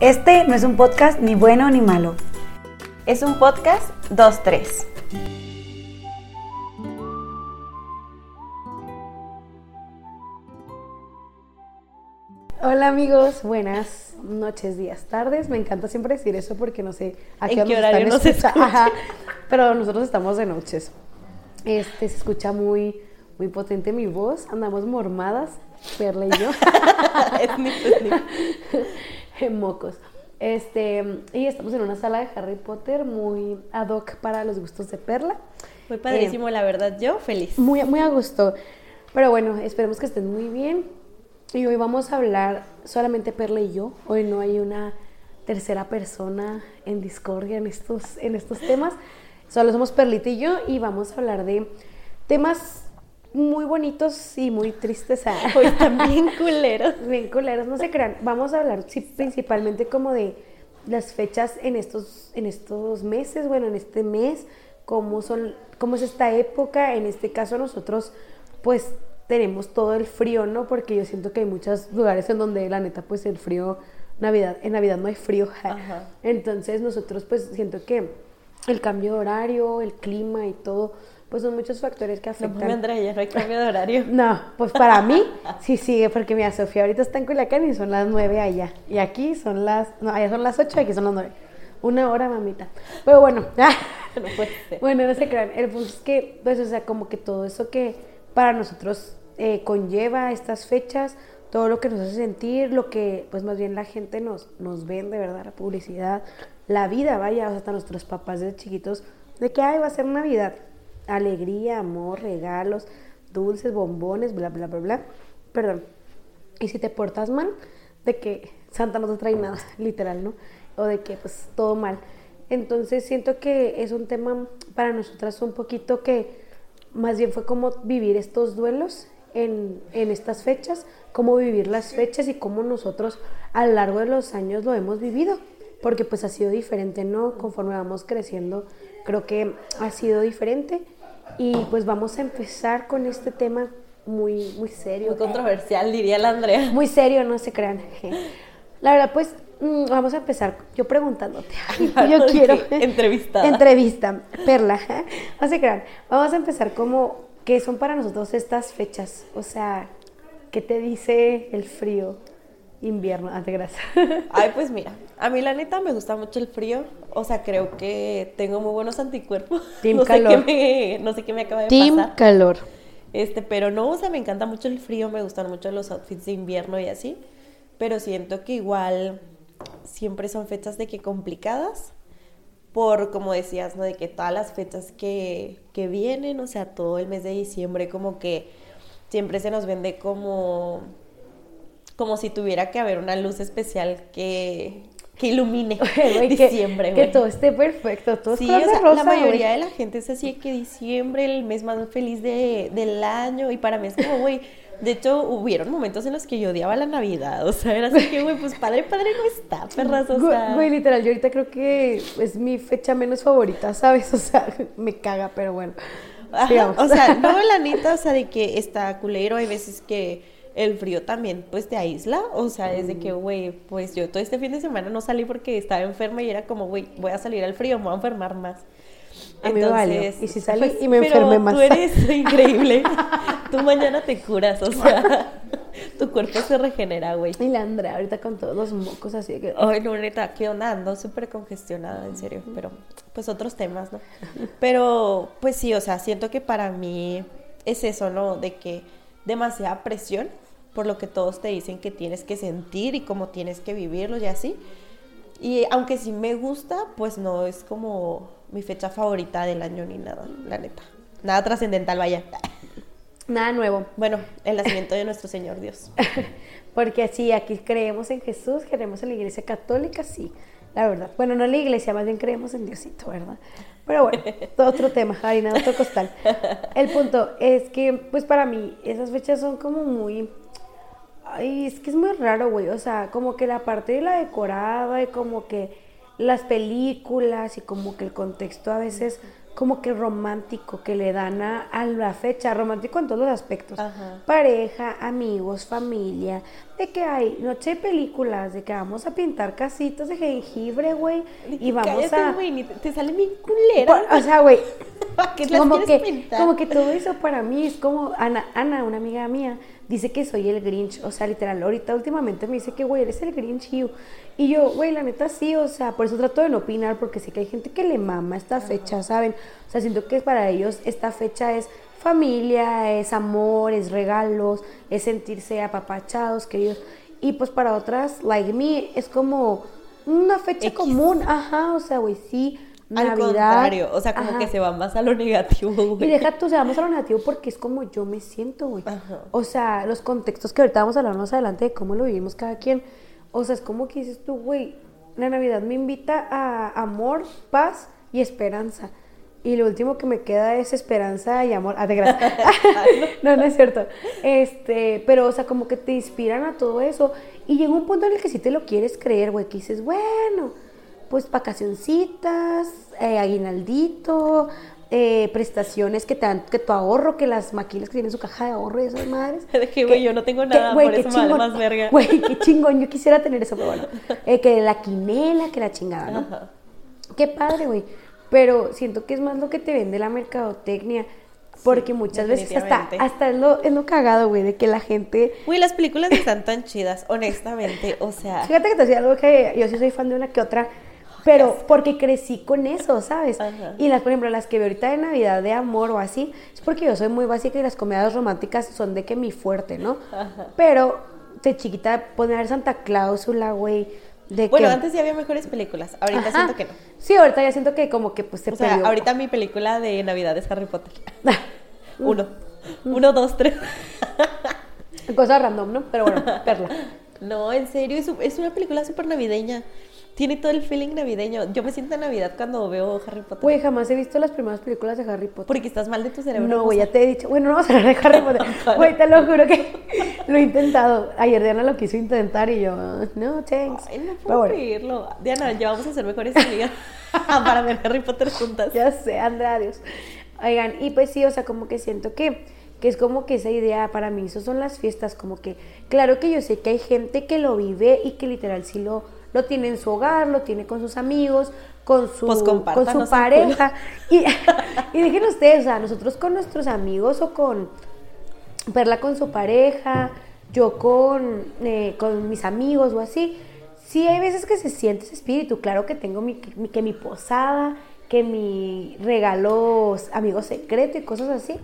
Este no es un podcast ni bueno ni malo. Es un podcast 2-3. Hola amigos, buenas noches, días, tardes. Me encanta siempre decir eso porque no sé ¿En qué qué nos horario nos escuchan? Ajá, pero nosotros estamos de noches. Este se escucha muy, muy potente mi voz. Andamos mormadas, Perla y yo. Snip, snip. en mocos. Este, y estamos en una sala de Harry Potter muy ad hoc para los gustos de Perla. Muy padrísimo, la verdad. Yo feliz. Muy, muy a gusto. Pero bueno, esperemos que estén muy bien. Y hoy vamos a hablar solamente Perla y yo. Hoy no hay una tercera persona en discordia en estos, en estos temas. Solo somos Perlita y yo y vamos a hablar de temas muy bonitos y muy tristes. Hoy están bien culeros. Bien culeros, no se crean. Vamos a hablar sí, principalmente como de las fechas en estos, en estos meses, bueno, en este mes, cómo son, cómo es esta época. En este caso nosotros, pues, tenemos todo el frío, ¿no? Porque yo siento que hay muchos lugares en donde la neta, pues, el frío, Navidad, en Navidad no hay frío. Ajá. Entonces nosotros, pues, siento que el cambio de horario, el clima y todo, pues son muchos factores que No, afectan. pues, Andrea, ya no hay cambio de horario. No, pues para mí sí sigue, porque mira, Sofía ahorita está en Culiacán y son las nueve allá. Y aquí son las, no, allá son las ocho y aquí son las nueve. Una hora, mamita. Pero bueno, No puede ser. bueno, no se crean. El punto es que, pues, o sea, como que todo eso que para nosotros eh, conlleva estas fechas, todo lo que nos hace sentir, lo que, pues, más bien la gente nos, nos vende, ¿verdad? La publicidad, la vida, vaya, o sea, hasta nuestros papás de chiquitos, de que, ay, va a ser Navidad. Alegría, amor, regalos, dulces, bombones, bla, bla, bla, bla. Perdón. Y si te portas mal, de que Santa no te trae nada, literal, ¿no? O de que, pues, todo mal. Entonces siento que es un tema para nosotras un poquito que más bien fue como vivir estos duelos en, en estas fechas, cómo vivir las fechas y cómo nosotros a lo largo de los años lo hemos vivido, porque pues ha sido diferente, ¿no? Conforme vamos creciendo, creo que ha sido diferente y pues vamos a empezar con este tema muy, muy serio. Muy controversial, diría la Andrea. Muy serio, no se crean. La verdad, pues mm, vamos a empezar yo preguntándote. Yo quiero. Entrevistada. Entrevista, Perla. No se crean. Vamos a empezar como qué son para nosotros estas fechas. O sea, ¿qué te dice el frío? Invierno, ante gracias. Ay, pues mira, a mí la neta me gusta mucho el frío. O sea, creo que tengo muy buenos anticuerpos. Team no, sé calor. qué me, no sé qué me acaba de Team pasar. calor. Este, pero no, o sea, me encanta mucho el frío, me gustan mucho los outfits de invierno y así. Pero siento que igual siempre son fechas de que complicadas. Por, como decías, ¿no? De que todas las fechas que, que vienen, o sea, todo el mes de diciembre, como que siempre se nos vende como, como si tuviera que haber una luz especial que, que ilumine que- diciembre, que, güey. todo esté perfecto. Todo es Sí, o sea, rosa, la mayoría de la gente es así que diciembre, el mes más feliz de, del año, y para mí es como, güey, de hecho, hubieron momentos en los que yo odiaba la Navidad, o sea, era así que, güey, pues padre, padre no está, perras, o Güey, sea. Güey, literal, yo ahorita creo que es mi fecha menos favorita, ¿sabes? O sea, me caga, pero bueno. Ajá, o sea, no, la neta, o sea, de que está culero, hay veces que el frío también, pues, te aísla, o sea, desde que, güey, pues, yo todo este fin de semana no salí porque estaba enferma y era como, güey, voy a salir al frío, me voy a enfermar más. A mí valió. Y si salí y me enfermé más. tú eres increíble, tú mañana te curas, o sea, tu cuerpo se regenera, güey. Y la Andrea ahorita con todos los mocos así que... Ay, no, neta, ¿qué onda? Ando súper congestionada, en serio, pero pues otros temas, ¿no? Pero, pues sí, o sea, siento que para mí es eso, ¿no? De que demasiada presión por lo que todos te dicen que tienes que sentir y cómo tienes que vivirlo y así. Y aunque sí me gusta, pues no es como mi fecha favorita del año ni nada, la neta. Nada trascendental, vaya. Nada nuevo. Bueno, el nacimiento de nuestro Señor Dios. Porque sí, aquí creemos en Jesús, creemos en la iglesia católica, sí, la verdad. Bueno, no en la iglesia, más bien creemos en Diosito, ¿verdad? Pero bueno, otro tema, harina otro costal. El punto es que, pues para mí, esas fechas son como muy... Ay, es que es muy raro, güey. O sea, como que la parte de la decorada y como que las películas y como que el contexto a veces como que romántico que le dan a, a la fecha, romántico en todos los aspectos. Ajá. Pareja, amigos, familia, de que hay noche de películas, de que vamos a pintar casitas de jengibre, güey, y vamos Cállate, a... ni te, te salen bien culera. Por- o sea, güey, ¿Para qué las como que, pintar? como que todo eso para mí es como Ana, Ana, una amiga mía, dice que soy el Grinch, o sea, literal, ahorita últimamente me dice que, güey, eres el Grinch you. Y yo, güey, la neta sí, o sea, por eso trato de no opinar, porque sé que hay gente que le mama esta fecha, ¿saben? O sea, siento que para ellos esta fecha es familia, es amor, es regalos, es sentirse apapachados, queridos. Y pues para otras, like me, es como una fecha X. común, ajá, o sea, güey, sí, Al Navidad. contrario, o sea, como ajá. que se va más a lo negativo, Y güey. deja tú, o sea, vamos a lo negativo porque es como yo me siento, güey. O sea, los contextos que ahorita vamos a hablar más adelante de cómo lo vivimos cada quien. O sea, es como que dices tú, güey, la Navidad me invita a amor, paz y esperanza. Y lo último que me queda es esperanza y amor. Ah, de gracia. no, no es cierto. Este, pero, o sea, como que te inspiran a todo eso. Y llega un punto en el que sí te lo quieres creer, güey, que dices, bueno, pues vacacioncitas, eh, aguinaldito, eh, prestaciones que te dan, que tu ahorro, que las maquilas que tienen su caja de ahorro y esas madres. De que, güey, yo no tengo nada, güey, por eso chingón. más verga. Güey, qué chingón, yo quisiera tener eso, pero bueno. Eh, que la quinela, que la chingada, ¿no? Ajá. Qué padre, güey. Pero siento que es más lo que te vende la mercadotecnia. Porque muchas veces hasta, hasta es, lo, es lo cagado, güey, de que la gente... Güey, las películas están tan chidas, honestamente. O sea, Fíjate que te decía algo que yo sí soy fan de una que otra, pero porque crecí con eso, ¿sabes? Ajá. Y las, por ejemplo, las que veo ahorita de Navidad de amor o así, es porque yo soy muy básica y las comedias románticas son de que mi fuerte, ¿no? Ajá. Pero de chiquita poner Santa Cláusula, güey, de bueno, que... antes ya había mejores películas. Ahorita Ajá. siento que no. Sí, ahorita ya siento que como que pues se O sea, perdió. ahorita mi película de Navidad es Harry Potter. Uno. Uno, dos, tres. Cosa random, ¿no? Pero bueno, perla. No, en serio, es, es una película súper navideña. Tiene todo el feeling navideño. Yo me siento en Navidad cuando veo Harry Potter. Güey, jamás he visto las primeras películas de Harry Potter. Porque estás mal de tu cerebro. No, güey, ya te he dicho. Bueno, no vamos a hablar de Harry Potter. Güey, te lo juro que lo he intentado. Ayer Diana lo quiso intentar y yo, no, thanks. Ay, no puedo bueno, creerlo. Diana, ya vamos a ser mejores amigas para ver Harry Potter juntas. ya sé, Andrea, adiós. Oigan, y pues sí, o sea, como que siento que, que es como que esa idea para mí, eso son las fiestas, como que, claro que yo sé que hay gente que lo vive y que literal sí lo, lo tiene en su hogar, lo tiene con sus amigos, con su, Pues con su pareja. Y, y dejen ustedes, o sea, nosotros con nuestros amigos o con Perla con su pareja, yo con, eh, con mis amigos o así. Sí hay veces que se siente ese espíritu, claro que tengo mi, mi- que mi posada, que mi regalo amigo secreto y cosas así,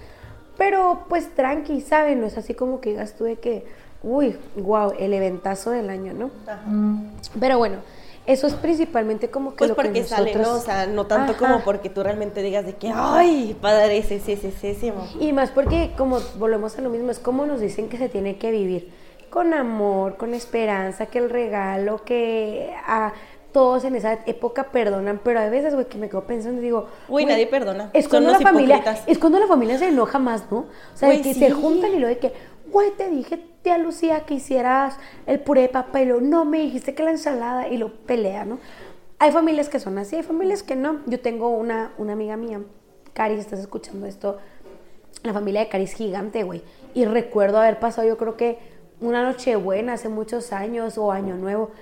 pero pues tranqui, ¿saben? No es así como que digas tú de que, uy, wow, el eventazo del año, ¿no? Pero bueno, eso es principalmente como que Pues lo que porque sale, ¿no? nosotros- O sea, no tanto Ajá. como porque tú realmente digas de que, ay, padre, sí, sí, sí, sí, sí. Y más porque, como volvemos a lo mismo, es como nos dicen que se tiene que vivir. Con amor, con esperanza, que el regalo, que a todos en esa época perdonan, pero hay veces, güey, que me quedo pensando y digo... Uy, nadie perdona. Es cuando la familia, hipócritas. es cuando la familia se enoja más, ¿no? O sea, de Güey, que sí. se juntan y lo de que, güey, te dije, tía Lucía, que hicieras el puré de lo, no, me dijiste que la ensalada y lo pelea, ¿no? Hay familias que son así, hay familias que no. Yo tengo una, una amiga mía, Cari, estás escuchando esto, la familia de Cari es gigante, güey. Y recuerdo haber pasado, yo creo que una noche buena hace muchos años o año nuevo.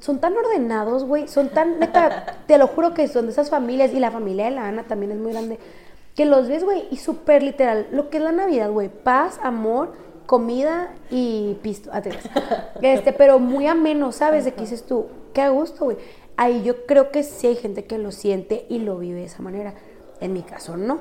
Son tan ordenados, güey. Son tan, neta, te lo juro que son de esas familias. Y la familia de la Ana también es muy grande. Que los ves, güey, y súper literal. Lo que es la Navidad, güey. Paz, amor, comida y pisto. Ah. Este, pero muy ameno, ¿sabes? De que dices tú, qué a gusto, güey. Ahí yo creo que sí hay gente que lo siente y lo vive de esa manera. En mi caso, no.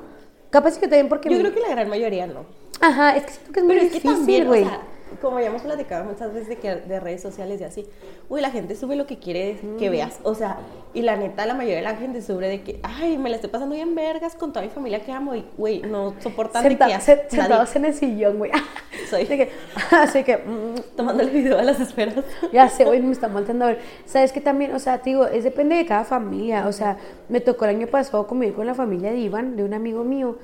Capaz que también porque... Yo mi- creo que la gran mayoría no. Ajá, es que siento que es muy es difícil, o güey. sea, como ya hemos platicado muchas veces de, que, de redes sociales y así, uy, la gente sube lo que quiere que veas. O sea, y la neta, la mayoría de la gente sube de que, ay, me la estoy pasando bien vergas con toda mi familia que amo y, güey, no soportan de Senta- que se- sentados en el sillón, güey. Soy. Así que, así que mm, tomándole video a las esferas. ya sé, güey, me está volteando a ver. Sabes que también, o sea, te digo, es depende de cada familia. O sea, me tocó el año pasado convivir con la familia de Iván, de un amigo mío.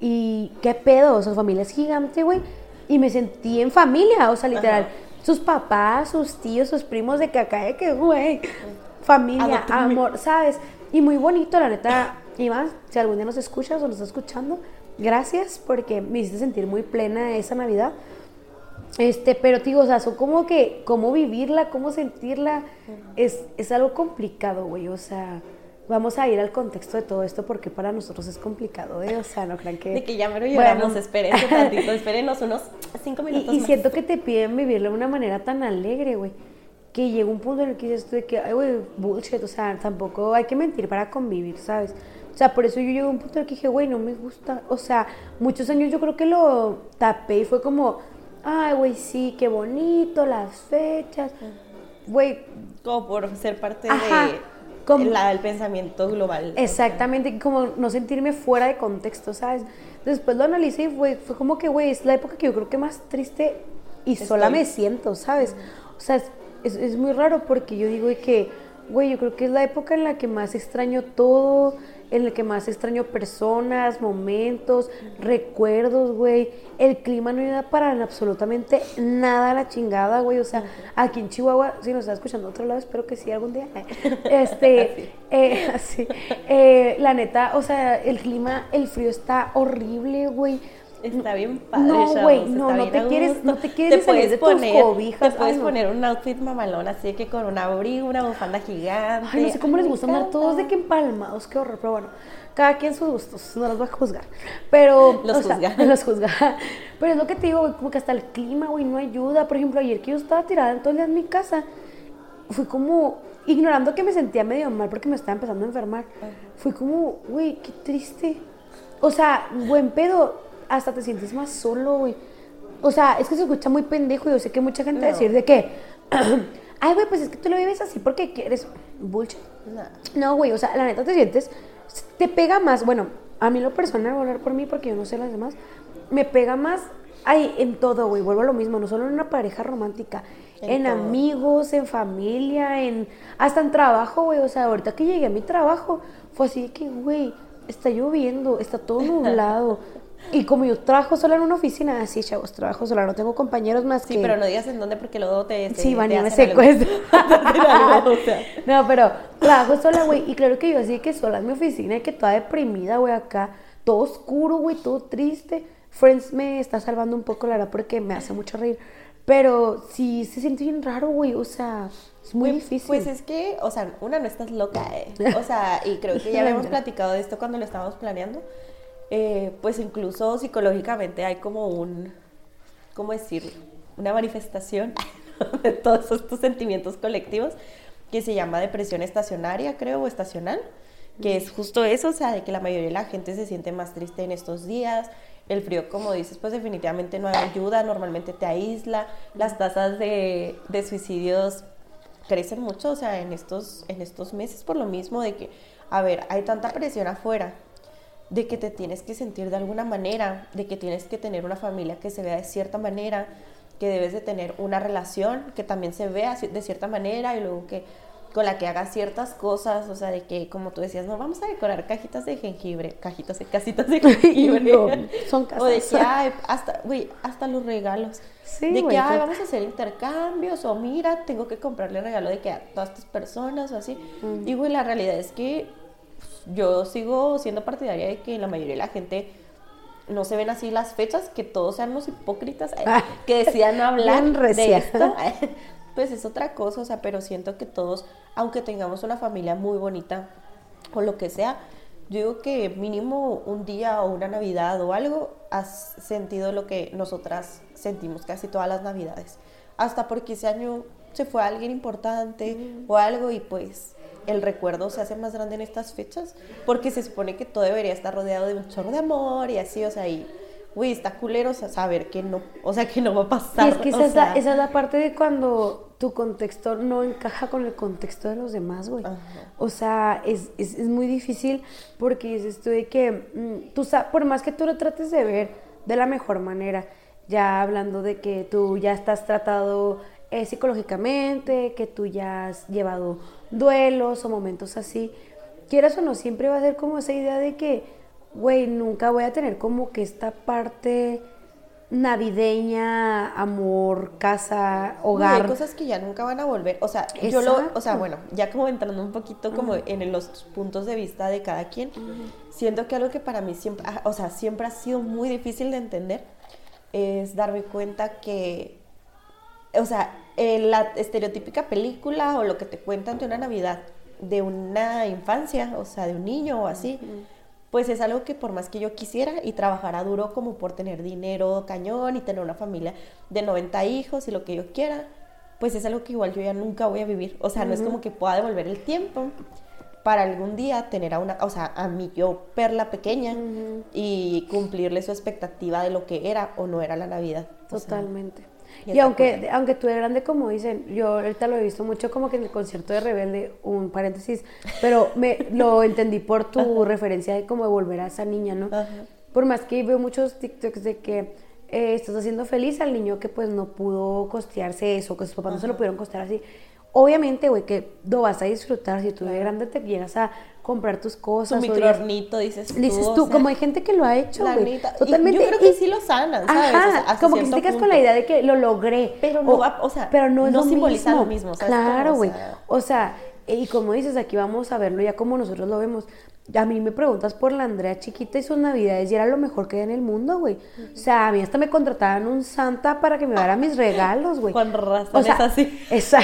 Y qué pedo, su familia es gigante, güey. Y me sentí en familia, o sea, literal. Ajá. Sus papás, sus tíos, sus primos de de que, güey, familia, amor, ¿sabes? Y muy bonito, la neta. Y más, si algún día nos escuchas o nos estás escuchando, gracias porque me hiciste sentir muy plena esa Navidad. Este, pero digo, o sea, son como que, cómo vivirla, cómo sentirla, es, es algo complicado, güey. O sea, vamos a ir al contexto de todo esto porque para nosotros es complicado, ¿eh? O sea, no crean que... De que ya me lo lloramos, bueno, espérense tantito, espérenos unos cinco minutos Y, y siento que te piden vivirlo de una manera tan alegre, güey, que llega un punto en el que dices tú de que, ay, güey, bullshit, o sea, tampoco hay que mentir para convivir, ¿sabes? O sea, por eso yo llegué a un punto en el que dije, güey, no me gusta. O sea, muchos años yo creo que lo tapé y fue como, ay, güey, sí, qué bonito, las fechas. Güey. Como por ser parte de como, la, del pensamiento global. Exactamente, como no sentirme fuera de contexto, ¿sabes? Después lo analicé y fue, fue como que, güey, es la época que yo creo que más triste y sola me siento, ¿sabes? O sea, es, es, muy raro porque yo digo que, güey, yo creo que es la época en la que más extraño todo en el que más extraño personas, momentos, recuerdos, güey. El clima no ayuda para absolutamente nada a la chingada, güey. O sea, aquí en Chihuahua, si nos está escuchando otro lado, espero que sí algún día. Este, eh, así. Eh, la neta, o sea, el clima, el frío está horrible, güey. Está bien padre. No, güey, no, no te, quieres, no te quieres, te de poner, tus cobijas. Te puedes poner un outfit mamalón, así que con un abrigo, una bufanda gigante. Ay, no sé cómo les gusta andar todos de que empalmados, qué horror, pero bueno, cada quien sus gustos, no los voy a juzgar. Pero, los juzga. los juzga. Pero es lo que te digo, güey, como que hasta el clima, güey, no ayuda. Por ejemplo, ayer que yo estaba tirada en todo el día en mi casa, fui como ignorando que me sentía medio mal porque me estaba empezando a enfermar. Fui como, güey, qué triste. O sea, buen pedo, hasta te sientes más solo, güey. O sea, es que se escucha muy pendejo y yo sé que mucha gente va a decir de que, ay, güey, pues es que tú lo vives así porque quieres bullshit. No, güey, o sea, la neta te sientes, te pega más, bueno, a mí lo personal, voy a hablar por mí porque yo no sé las demás, me pega más, ay, en todo, güey, vuelvo a lo mismo, no solo en una pareja romántica, en, amigos, en familia, en hasta en trabajo, güey, o sea, ahorita que llegué a mi trabajo, fue así de que, güey, está lloviendo, está todo nublado. Y como yo trabajo sola en una oficina, así, chavos, trabajo sola, no tengo compañeros más sí, que... Sí, pero no digas en dónde porque luego te... sí, van y me secuestran. no, pero trabajo sola, güey, y claro que yo así que sola en mi oficina y que toda deprimida, güey, acá, todo oscuro, güey, todo triste. Friends me está salvando un poco, la verdad, porque me hace mucho reír. Pero sí se siente bien raro, güey, o sea... Es muy difícil. Pues es que, o sea, una no estás loca, ¿eh? O sea, y creo que ya habíamos platicado de esto cuando lo estábamos planeando. Eh, pues incluso psicológicamente hay como un, ¿cómo decirlo? Una manifestación de todos estos sentimientos colectivos que se llama depresión estacionaria, creo, o estacional, que es justo eso, o sea, de que la mayoría de la gente se siente más triste en estos días. El frío, como dices, pues definitivamente no ayuda, normalmente te aísla. Las tasas de, de suicidios crecen mucho, o sea, en estos, en estos meses por lo mismo de que, a ver, hay tanta presión afuera de que te tienes que sentir de alguna manera, de que tienes que tener una familia que se vea de cierta manera, que debes de tener una relación que también se vea de cierta manera y luego que con la que hagas ciertas cosas, o sea, de que como tú decías, no, vamos a decorar cajitas de jengibre, cajitas de casitas de jengibre. son casas. O de que, ay, hasta, güey, hasta los regalos. Sí, de que, ay, vamos a hacer intercambios, o mira, tengo que comprarle regalo de que a todas estas personas, o así. Y, güey, la realidad es que yo sigo siendo partidaria de que la mayoría de la gente no se ven así las fechas, que todos seamos hipócritas, eh, Ah. que decían no hablar de esto, pues es otra cosa, o sea, pero siento que todos, aunque tengamos una familia muy bonita o lo que sea, yo digo que mínimo un día o una Navidad o algo has sentido lo que nosotras sentimos casi todas las Navidades. Hasta porque ese año se fue alguien importante o algo y pues el recuerdo se hace más grande en estas fechas porque se supone que todo debería estar rodeado de un chorro de amor y así, o sea, y uy, está culero o sea, saber que no, o sea, que no va a pasar. Y es que esa, o es la, esa es la parte de cuando tu contexto no encaja con el contexto de los demás, güey. O sea, es, es, es muy difícil porque dices tú de que, mm, tú por más que tú lo trates de ver de la mejor manera, ya hablando de que tú ya estás tratado eh, psicológicamente, que tú ya has llevado duelos o momentos así, quieras o no, siempre va a ser como esa idea de que, güey, nunca voy a tener como que esta parte navideña, amor, casa, No, hogar. hay cosas que ya nunca van a volver. O sea, yo lo, o sea, bueno, ya como entrando un poquito como en los puntos de vista de cada quien, siento que algo que para mí siempre, ah, o sea, siempre ha sido muy difícil de entender es darme cuenta que, o sea, en la estereotípica película o lo que te cuentan de una Navidad de una infancia, o sea, de un niño o así, pues es algo que por más que yo quisiera y trabajara duro como por tener dinero cañón y tener una familia de 90 hijos y lo que yo quiera, pues es algo que igual yo ya nunca voy a vivir. O sea, no es como que pueda devolver el tiempo para algún día tener a una, o sea, a mi yo perla pequeña y cumplirle su expectativa de lo que era o no era la Navidad. O sea, Totalmente. Y aunque, cool. aunque tú eres grande, como dicen, yo ahorita lo he visto mucho como que en el concierto de Rebelde, un paréntesis, pero me lo entendí por tu referencia de como de volver a esa niña, ¿no? Ajá. Por más que veo muchos TikToks de que eh, estás haciendo feliz al niño que pues no pudo costearse eso, que sus papás no se lo pudieron costear así. Obviamente, güey, que lo vas a disfrutar. Si tú de grande te llegas a comprar tus cosas. o ya- microornito, dices tú. Dices o tú, sea, como hay gente que lo ha hecho, güey. neta. Y Totalmente. Yo creo que y- sí lo sanan, ¿sabes? Ajá, O sea, como que si te quedas con la idea de que lo logré. Pero no va- o sea, pero no es no lo simboliza mismo. lo mismo, ¿sabes Claro? O güey. O sea, y como dices, aquí vamos a verlo ya como nosotros lo vemos. A mí me preguntas por la Andrea chiquita y sus navidades y era lo mejor que hay en el mundo, güey. O sea, a mí hasta me contrataban un santa para que me diera mis regalos, güey. Con razón O sea, es así. esa-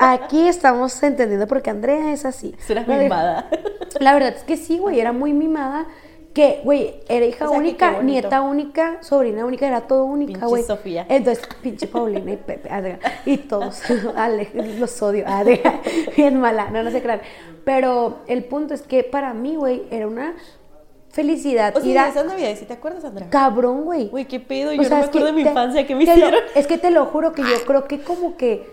aquí estamos entendiendo por qué Andrea es así. La de- mimada. La verdad es que sí, güey, era muy mimada. Que, güey, era hija O sea, que única, nieta única, sobrina única, era todo única, güey. Sofía. Entonces, pinche Paulina y Pepe, Adrián, y todos, Ale, los odio, Adrián, bien mala, no, no se crean. Pero el punto es que para mí, güey, era una felicidad. O sea, ir a- de esas navidades, ¿sí te acuerdas, Andrea? cabrón, güey. Güey, qué pedo, O yo sea, no me que acuerdo de mi infancia, ¿qué me lo- hicieron? es que te lo juro que yo creo que como que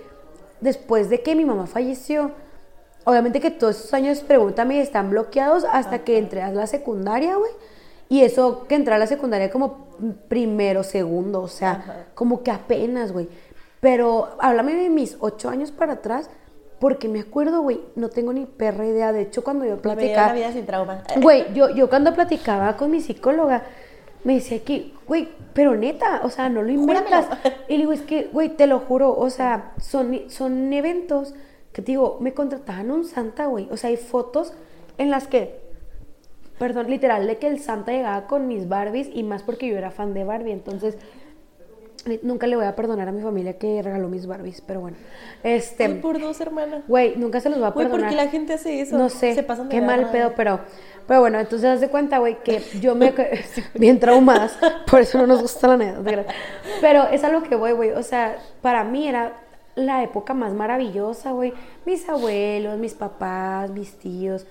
después de que mi mamá falleció, obviamente que todos esos años, pregúntame, están bloqueados hasta que entré a la secundaria, güey. Y eso que entré a la secundaria como primero, segundo, o sea, Ajá. como que apenas, güey. Pero háblame de mis ocho años para atrás, porque me acuerdo, güey, no tengo ni perra idea. De hecho, cuando yo platicaba... la vida sin trauma. Güey, yo, yo cuando platicaba con mi psicóloga, me decía que, güey, pero neta, o sea, no lo inventas. Júramelo. Y le digo, es que, güey, te lo juro, o sea, son, son eventos que te digo, me contrataban un santa, güey. O sea, hay fotos en las que, perdón, literal, de que el santa llegaba con mis Barbies y más porque yo era fan de Barbie, entonces nunca le voy a perdonar a mi familia que regaló mis Barbies, pero bueno. Este, Ay, por dos, hermana. güey, nunca se los va a Güey, perdonar. ¿por qué la gente hace eso? No sé, Se pasan de qué mal pedo, pero, pero bueno, entonces haz de cuenta, güey, que yo me bien traumadas, por eso no nos gusta la neta. Pero es a lo que voy, güey, o sea, para mí era la época más maravillosa, güey. Mis abuelos, mis papás, mis tíos.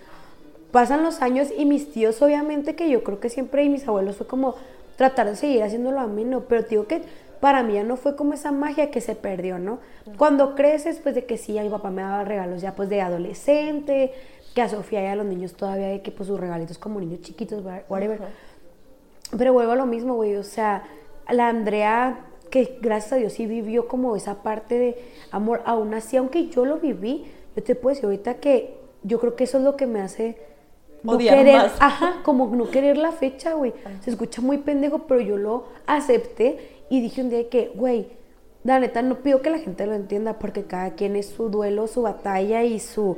Pasan los años y mis tíos, obviamente, que yo creo que siempre y mis abuelos fue como tratar de seguir haciéndolo ameno, pero te digo que para mí ya no fue como esa magia que se perdió, ¿no? Cuando creces, pues de que sí, a mi papá me daba regalos ya pues de adolescente, que a Sofía y a los niños todavía de que pues sus regalitos como niños chiquitos, whatever. Pero vuelvo a lo mismo, güey, o sea, la Andrea, que gracias a Dios sí vivió como esa parte de amor, aún así, aunque yo lo viví, yo te puedo decir ahorita que yo creo que eso es lo que me hace no Odiar querer, más. ajá, como no querer la fecha, güey. Se escucha muy pendejo, pero yo lo acepté y dije un día que, güey, la neta no pido que la gente lo entienda porque cada quien es su duelo, su batalla y su,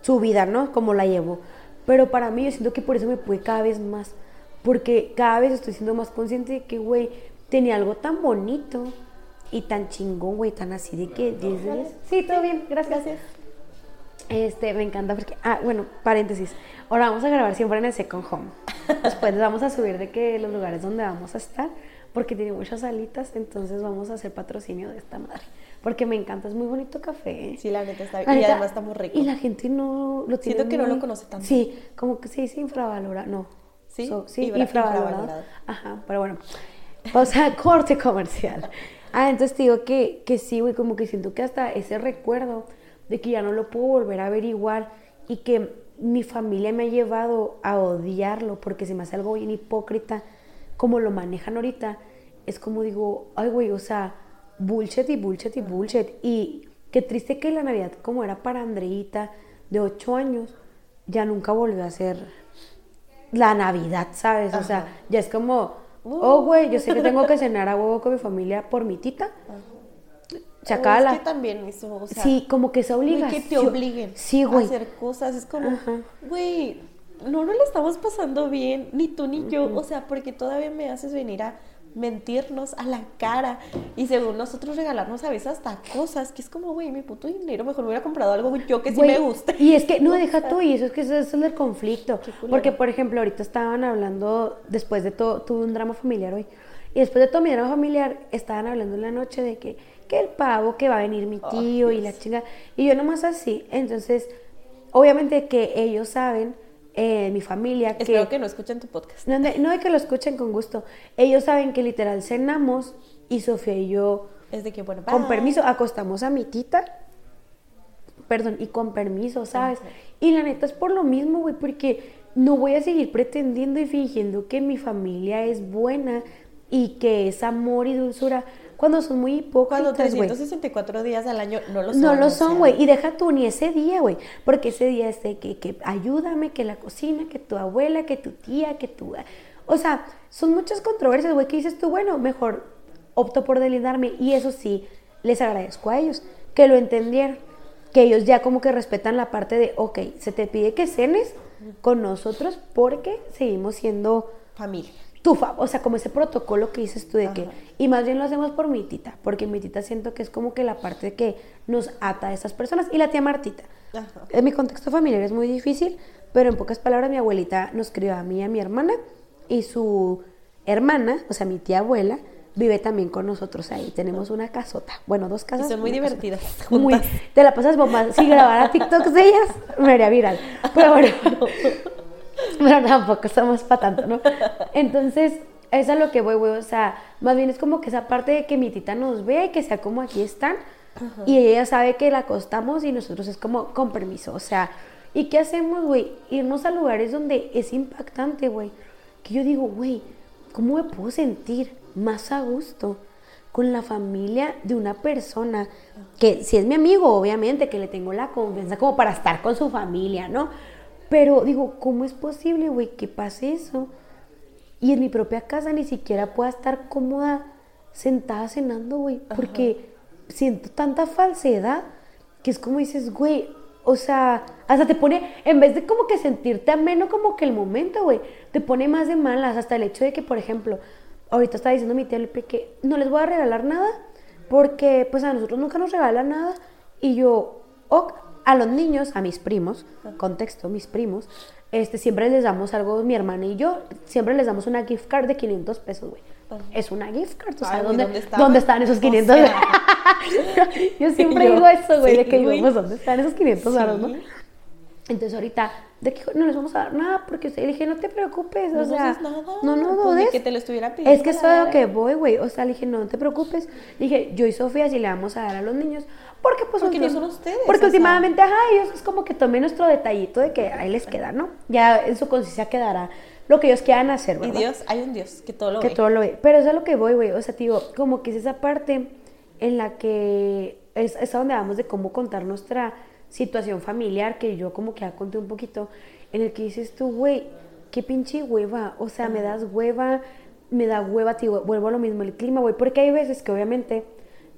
su vida, ¿no? Como la llevo. Pero para mí yo siento que por eso me pude cada vez más. Porque cada vez estoy siendo más consciente de que, güey, tenía algo tan bonito y tan chingón, güey, tan así de que 10 de 10. Sí, todo bien, gracias. Gracias. Este, me encanta porque, ah, bueno, paréntesis. Ahora vamos a grabar siempre en el second home. Después les vamos a subir de que los lugares donde vamos a estar, porque tiene muchas salitas, entonces vamos a hacer patrocinio de esta madre. Porque me encanta, es muy bonito café. Sí, la neta está bien. Y además está muy rico. Y la gente no lo tiene. Siento que no lo conoce tanto. Sí, como que se dice infravalorado. No. Sí, So- sí, infra- infravalorado. infravalorado. Ajá, pero bueno. O sea, corte comercial. Ah, entonces te digo que, que sí, güey, como que siento que hasta ese recuerdo de que ya no lo puedo volver a ver igual y que mi familia me ha llevado a odiarlo porque se me hace algo bien hipócrita como lo manejan ahorita. Es como digo, ay, güey, o sea, bullshit y bullshit y bullshit. Y qué triste que la Navidad, como era para Andreita de 8 años, ya nunca volvió a ser la Navidad, ¿sabes? O sea, ya es como Oh, güey, yo sé que tengo que cenar a huevo con mi familia por mi tita. Se acaba O la... Es que también eso, o sea, sí, como que güey, obligación. que te obliguen Sí, a güey. hacer cosas. Es como, güey, no nos le estamos pasando bien, ni tú ni yo. O sea, porque todavía me haces venir a mentirnos a la cara y según nosotros regalarnos a veces hasta cosas que es como, güey, mi puto dinero, mejor me hubiera comprado algo yo que sí me guste. Y es que, no, deja tú, y eso es que eso es el conflicto. Porque, por ejemplo, ahorita estaban hablando, después de todo, tuve un drama familiar hoy, y después de todo mi drama familiar, estaban hablando en la noche de que, que el pavo, que va a venir mi tío y la chinga. Y yo nomás así. Entonces, obviamente que ellos saben, eh, mi familia, que... Espero que no escuchen tu podcast. No, de- no de que lo escuchen con gusto. Ellos saben que literal cenamos y Sofía y yo, Es de que, bueno, con bye. permiso, acostamos a mi tita. Perdón, y con permiso, ¿sabes? Y la neta es por lo mismo, güey, porque no voy a seguir pretendiendo y fingiendo que mi familia es buena y que es amor y dulzura cuando son muy Cuando hipócritas, güey. 364 días al año no lo son. No lo son, güey. Y deja tú ni ese día, güey. Porque ese día es de que, que ayúdame, que la cocina, que tu abuela, que tu tía, que tu... O sea, son muchas controversias, güey, que dices tú, bueno, mejor opto por delindarme. Y eso sí, les agradezco a ellos, que lo entendieron. Que ellos ya como que respetan la parte de, ok, se te pide que cenes con nosotros porque seguimos siendo Familia. tu fa- o sea, como ese protocolo que dices tú de que. Y más bien lo hacemos por mi tita, porque mi tita siento que es como que la parte que nos ata a esas personas, y la tía Martita. Ajá. En mi contexto familiar es muy difícil, pero en pocas palabras mi abuelita nos crió a mí y a mi hermana, y su hermana, o sea, mi tía abuela, vive también con nosotros ahí. Tenemos una casota, bueno, dos Y casas. son muy divertidas. Muy, te la pasas bomba. Si grabara TikToks de ellas, me haría viral. Pero bueno, pero tampoco somos para tanto, ¿no? Entonces, es lo que voy, güey. O sea, más bien es como que esa parte de que mi tita nos vea y que sea como aquí están. Y ella sabe que la acostamos y nosotros es como con permiso. O sea, ¿y qué hacemos, güey? Irnos a lugares donde es impactante, güey. Que yo digo, güey, ¿cómo me puedo sentir más a gusto? con la familia de una persona que si es mi amigo, obviamente, que le tengo la confianza como para estar con su familia, ¿no? Pero digo, ¿cómo es posible, güey, que pase eso? Y en mi propia casa ni siquiera pueda estar cómoda sentada cenando, güey, porque siento tanta falsedad que es como dices, güey, o sea, hasta te pone, en vez de como que sentirte ameno como que el momento, güey, te pone más de malas, hasta el hecho de que, por ejemplo, ahorita está diciendo mi tía Lepe que no les voy a regalar nada porque pues a nosotros nunca nos regalan nada y yo, ok, a los niños, a mis primos, contexto, mis primos, este, siempre les damos algo, mi hermana y yo, siempre les damos una gift card de 500 pesos, güey. Es una gift card, o sea, Ay, ¿dónde, ¿dónde están esos O 500? sea. yo siempre Yo, digo eso, güey, de sí, que pues, ¿dónde están esos 500 varos, no? Sí. Entonces ahorita, de que no les vamos a dar nada, porque usted le dije, no te preocupes, No o sea, nada, no, no, pues, dudes. que te lo estuviera pidiendo Es que es a lo que voy, güey, o sea, le dije, no te preocupes, le dije, yo y Sofía sí le vamos a dar a los niños, porque pues Porque no ultim- son ustedes, porque sea. últimamente, ajá, ellos es como que tomen nuestro detallito de que ahí les queda, ¿no? Ya en su conciencia quedará lo que ellos quieran hacer, Y ¿verdad? Dios, hay un Dios que todo lo que ve. todo lo ve. Pero eso es a lo que voy, güey. O sea, te digo, como que es esa parte en la que es, es a donde vamos de cómo contar nuestra situación familiar, que yo como que ya conté un poquito, en el que dices tú, güey, qué pinche hueva. O sea, me das hueva, me da hueva, te digo, vuelvo a lo mismo, el clima, güey. Porque hay veces que obviamente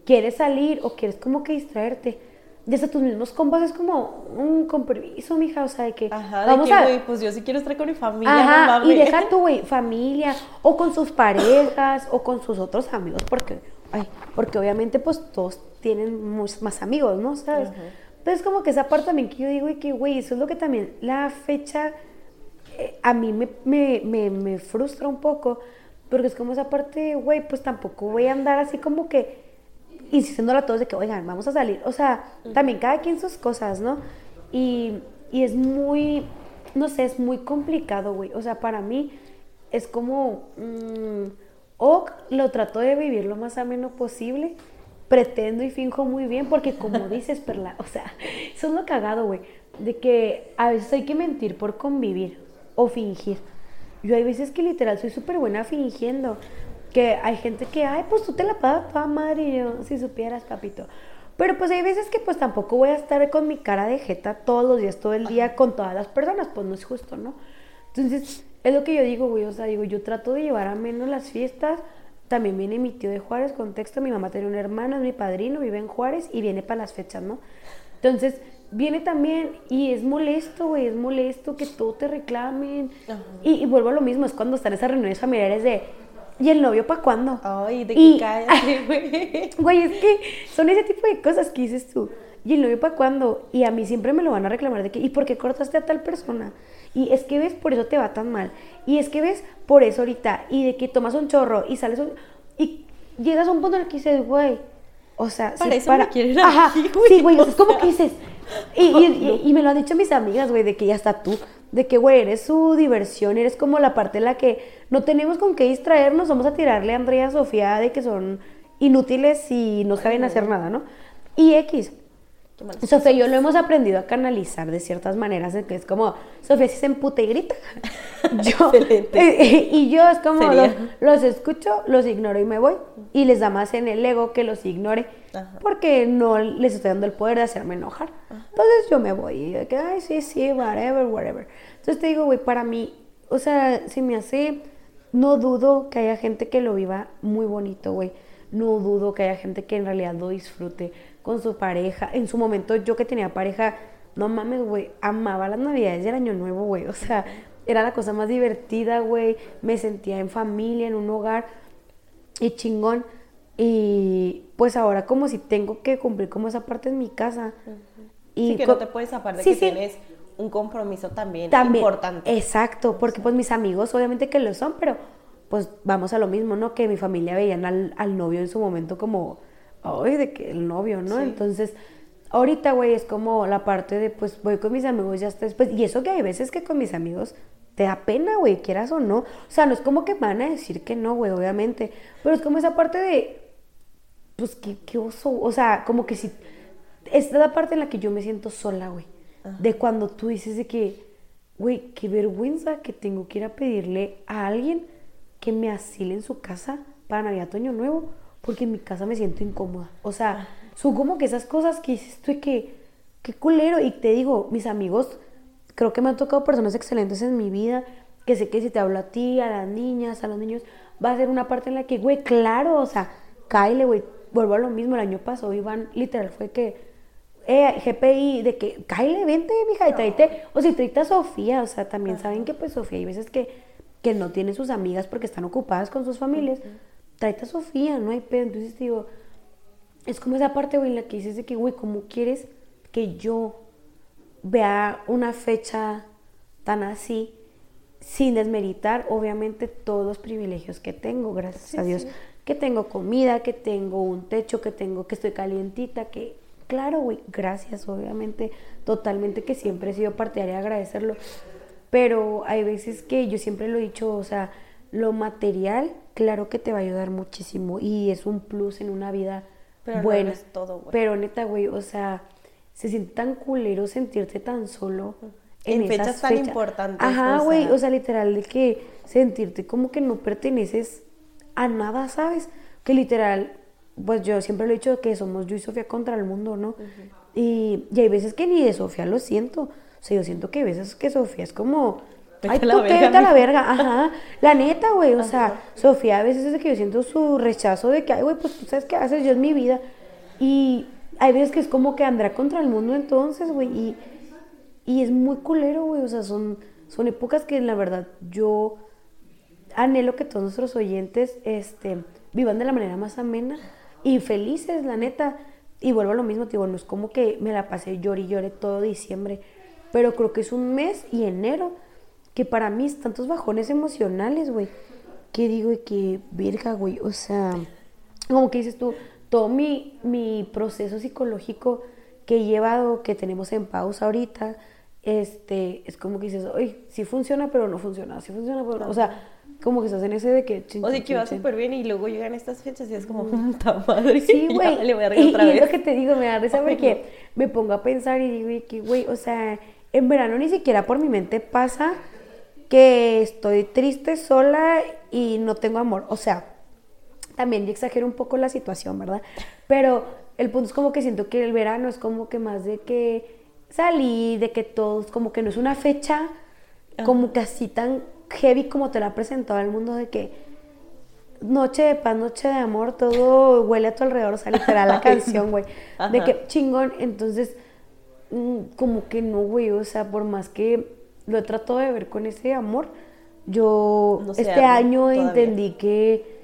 quieres salir o quieres como que distraerte. Desde tus mismos compas es como, un con permiso, mija, o sea, de que Ajá, de vamos que, a... güey, pues yo sí quiero estar con mi familia, Ajá, no mames. y deja tu güey, familia, o con sus parejas, o con sus otros amigos, porque, ay, porque obviamente pues todos tienen más amigos, ¿no? ¿Sabes? Entonces como que esa parte también que yo digo y que, güey, eso es lo que también la fecha eh, a mí me, me, me, me frustra un poco, porque es como esa parte, güey, pues tampoco voy a andar así como que insistiéndole a todos de que, oigan, vamos a salir. O sea, también cada quien sus cosas, ¿no? Y, y es muy, no sé, es muy complicado, güey. O sea, para mí es como, mm, o lo trato de vivir lo más ameno posible, pretendo y finjo muy bien, porque como dices, Perla, o sea, eso es lo cagado, güey, de que a veces hay que mentir por convivir o fingir. Yo hay veces que literal soy súper buena fingiendo. Que hay gente que, ay, pues tú te la pasas toda madre y yo, si supieras, papito. Pero pues hay veces que pues tampoco voy a estar con mi cara de jeta todos los días, todo el día con todas las personas, pues no es justo, ¿no? Entonces es lo que yo digo, güey, o sea, digo, yo trato de llevar a menos las fiestas. También viene mi tío de Juárez, contexto, mi mamá tiene un hermano, es mi padrino, vive en Juárez y viene para las fechas, ¿no? Entonces, viene también y es molesto, güey, es molesto que todo te reclamen. Y, y vuelvo a lo mismo, es cuando están esas reuniones familiares de, ¿y el novio para cuándo? Ay, de Y- que cállate, güey. Güey, es que son ese tipo de cosas que dices tú. ¿Y el novio para cuándo? Y a mí siempre me lo van a reclamar de que, ¿y por qué cortaste a tal persona? Y es que ves, por eso te va tan mal. Y es que ves, por eso ahorita. Y de que tomas un chorro y sales un... Y llegas a un punto en el que dices, güey, o sea, Para sí, eso me quieren Ajá, aquí, güey, sí, güey, o es como sea. que dices... Y, y- y- y me lo han dicho mis amigas, güey, de que ya está tú. De que, güey, eres su diversión, eres como la parte en la que no tenemos con qué distraernos, vamos a tirarle a Andrea Sofía de que son inútiles y no saben hacer nada, ¿no? Y X. Sofía y yo lo hemos aprendido a canalizar de ciertas maneras, que es como, Sofía sí se emputa y grita. Yo, Excelente. y yo es como, los, los escucho, los ignoro y me voy. Y les da más en el ego que los ignore, Ajá. porque no les estoy dando el poder de hacerme enojar. Entonces yo me voy y de que, ay, sí, sí, whatever, whatever. Entonces te digo, güey, para mí, o sea, se me hace, no dudo que haya gente que lo viva muy bonito, güey. No dudo que haya gente que en realidad lo disfrute con su pareja. En su momento, yo que tenía pareja, no mames, güey, amaba las navidades y el año nuevo, güey. O sea, era la cosa más divertida, güey. Me sentía en familia, en un hogar y chingón. Y pues ahora como si tengo que cumplir como esa parte en mi casa. Sí, que no te puedes zafar de Sí, que sí. tienes un compromiso también, También, importante. Exacto, porque pues mis amigos obviamente que lo son, pero pues vamos a lo mismo, ¿no? Que mi familia veían al, al novio en su momento como, ay, de que el novio, ¿no? Sí. Entonces, ahorita, güey, es como la parte de, pues voy con mis amigos ya está después. Y eso que hay veces que con mis amigos te da pena, güey, quieras o no. O sea, no es como que van a decir que no, güey, obviamente. Pero es como esa parte de, pues qué, qué oso, o sea, como que si, esta es la parte en la que yo me siento sola, güey, de cuando tú dices de que, güey, qué vergüenza que tengo que ir a pedirle a alguien que me asile en su casa para Navidad, Año Nuevo, porque en mi casa me siento incómoda, o sea, son como que esas cosas que dices tú que, qué culero, y te digo, mis amigos, creo que me han tocado personas excelentes en mi vida, que sé que si te hablo a ti, a las niñas, a los niños, va a ser una parte en la que, güey, claro, o sea, cáele, güey, vuelvo a lo mismo, el año pasado Iván, literal, fue que, eh, GPI, de que, cáele, vente, mija, y tráete, o si tráete a Sofía, o sea, también saben que, pues, Sofía, hay veces que, que no tiene sus amigas porque están ocupadas con sus familias, tráete a Sofía, no hay pedo, entonces digo, es como esa parte, güey, en la que dices de que, güey, ¿cómo quieres que yo vea una fecha tan así sin desmeritar, obviamente, todos los privilegios que tengo, gracias a Dios? Que tengo comida, que tengo un techo, que tengo, que estoy calientita, que, claro, güey, gracias, obviamente, totalmente que siempre he sido partidaria de agradecerlo. Pero hay veces que yo siempre lo he dicho, o sea, lo material, claro que te va a ayudar muchísimo y es un plus en una vida Pero no buena. es todo, güey. Pero neta, güey, o sea, se siente tan culero sentirte tan solo En fechas tan importantes, Ajá, o güey, sea. o sea, literal de que sentirte como que no perteneces a nada, ¿sabes? Que literal, pues yo siempre lo he dicho que somos yo y Sofía contra el mundo, ¿no? y, y hay veces que ni de Sofía lo siento. O sea, yo siento que hay veces que Sofía es como... Ay, la tú qué, verga, vete a la mija". verga, ajá. La neta, güey, o sea, Sofía a veces es de que yo siento su rechazo de que, ay, güey, pues tú sabes qué haces, yo es mi vida. Y hay veces que es como que andará contra el mundo entonces, güey, y, y es muy culero, güey, o sea, son, son épocas que la verdad yo anhelo que todos nuestros oyentes este, vivan de la manera más amena y felices, la neta. Y vuelvo a lo mismo, te digo, no es como que me la pasé llore y llore todo diciembre, pero creo que es un mes y enero que para mí es tantos bajones emocionales, güey, que digo y que, verga, güey, o sea, como que dices tú, todo mi, mi proceso psicológico que he llevado, que tenemos en pausa ahorita, este, es como que dices, oye, sí funciona, pero no funciona, sí funciona, pero no. O sea, como que estás en ese de que... chin, O sea, chin, que va súper bien y luego llegan estas fechas y es como, puta madre. Sí, güey. Le voy a y, reír otra y es lo que te digo, me da risa Ay, porque me pongo a pensar y digo, que, güey, o sea, en verano ni siquiera por mi mente pasa que estoy triste, sola y no tengo amor. O sea, también yo exagero un poco la situación, ¿verdad? Pero el punto es como que siento que el verano es como que más de que salí, de que todos, como que no es una fecha como que así tan heavy como te la ha presentado el mundo de que noche de paz, noche de amor, todo huele a tu alrededor, o sea, literal la canción, güey. De que chingón, entonces, mm, como que no, güey, o sea, por más que lo he tratado de ver con ese amor, yo No este año todavía. entendí que,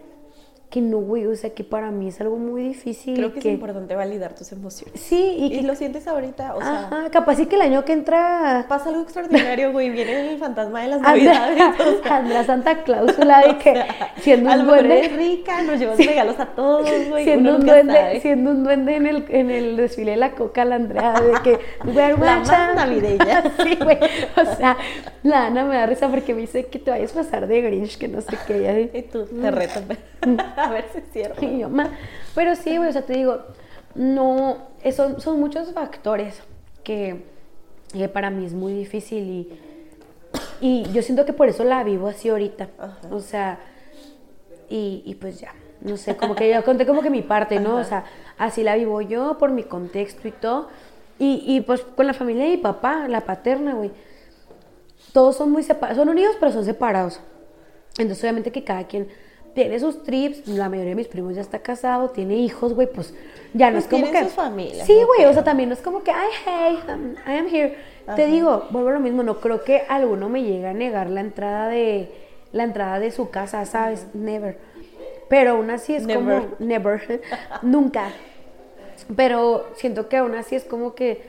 que no, güey, o sea, que para mí es algo muy difícil. Creo que, que es importante validar tus emociones. Sí, y Y, que... lo sientes ahorita, o sea, capaz sí que el año que entra... pasa algo extraordinario, güey. Viene el fantasma de las navidades. o sea, Santa Cláusula de que o sea, siendo un duende... rica, nos llevas regalos a todos, güey. siendo uno un, duende, sabe. siendo un duende en el, en el desfile de la coca, la Andrea, de que "We're La más watching". navideña. sí, güey. O sea, la Ana me da risa porque me dice que te vayas a pasar de Grinch, que no sé qué. y tú te reto a ver si es cierto. Y yo, "Ma". Pero sí, güey, o sea, te digo, no, son, son muchos factores que, que para mí es muy difícil y, y yo siento que por eso la vivo así ahorita. Ajá. O sea, y, y pues ya, no sé, como que yo conté como que mi parte, ¿no? O sea, así la vivo yo por mi contexto y todo. Y, y pues con la familia de mi papá, la paterna, güey. Todos son muy separados, son unidos pero son separados. Entonces obviamente que cada quien tiene sus trips, la mayoría de mis primos ya está casado, tiene hijos, güey, pues ya no Pues es como que... sus familias, Sí, güey, o sea, también no es como que, ay, hey, um, I am here. Te digo, vuelvo a lo mismo, no creo que alguno me llegue a negar la entrada de, la entrada de su casa, ¿sabes? Never. Pero aún así es Never. como, never, nunca. Pero siento que aún así es como que,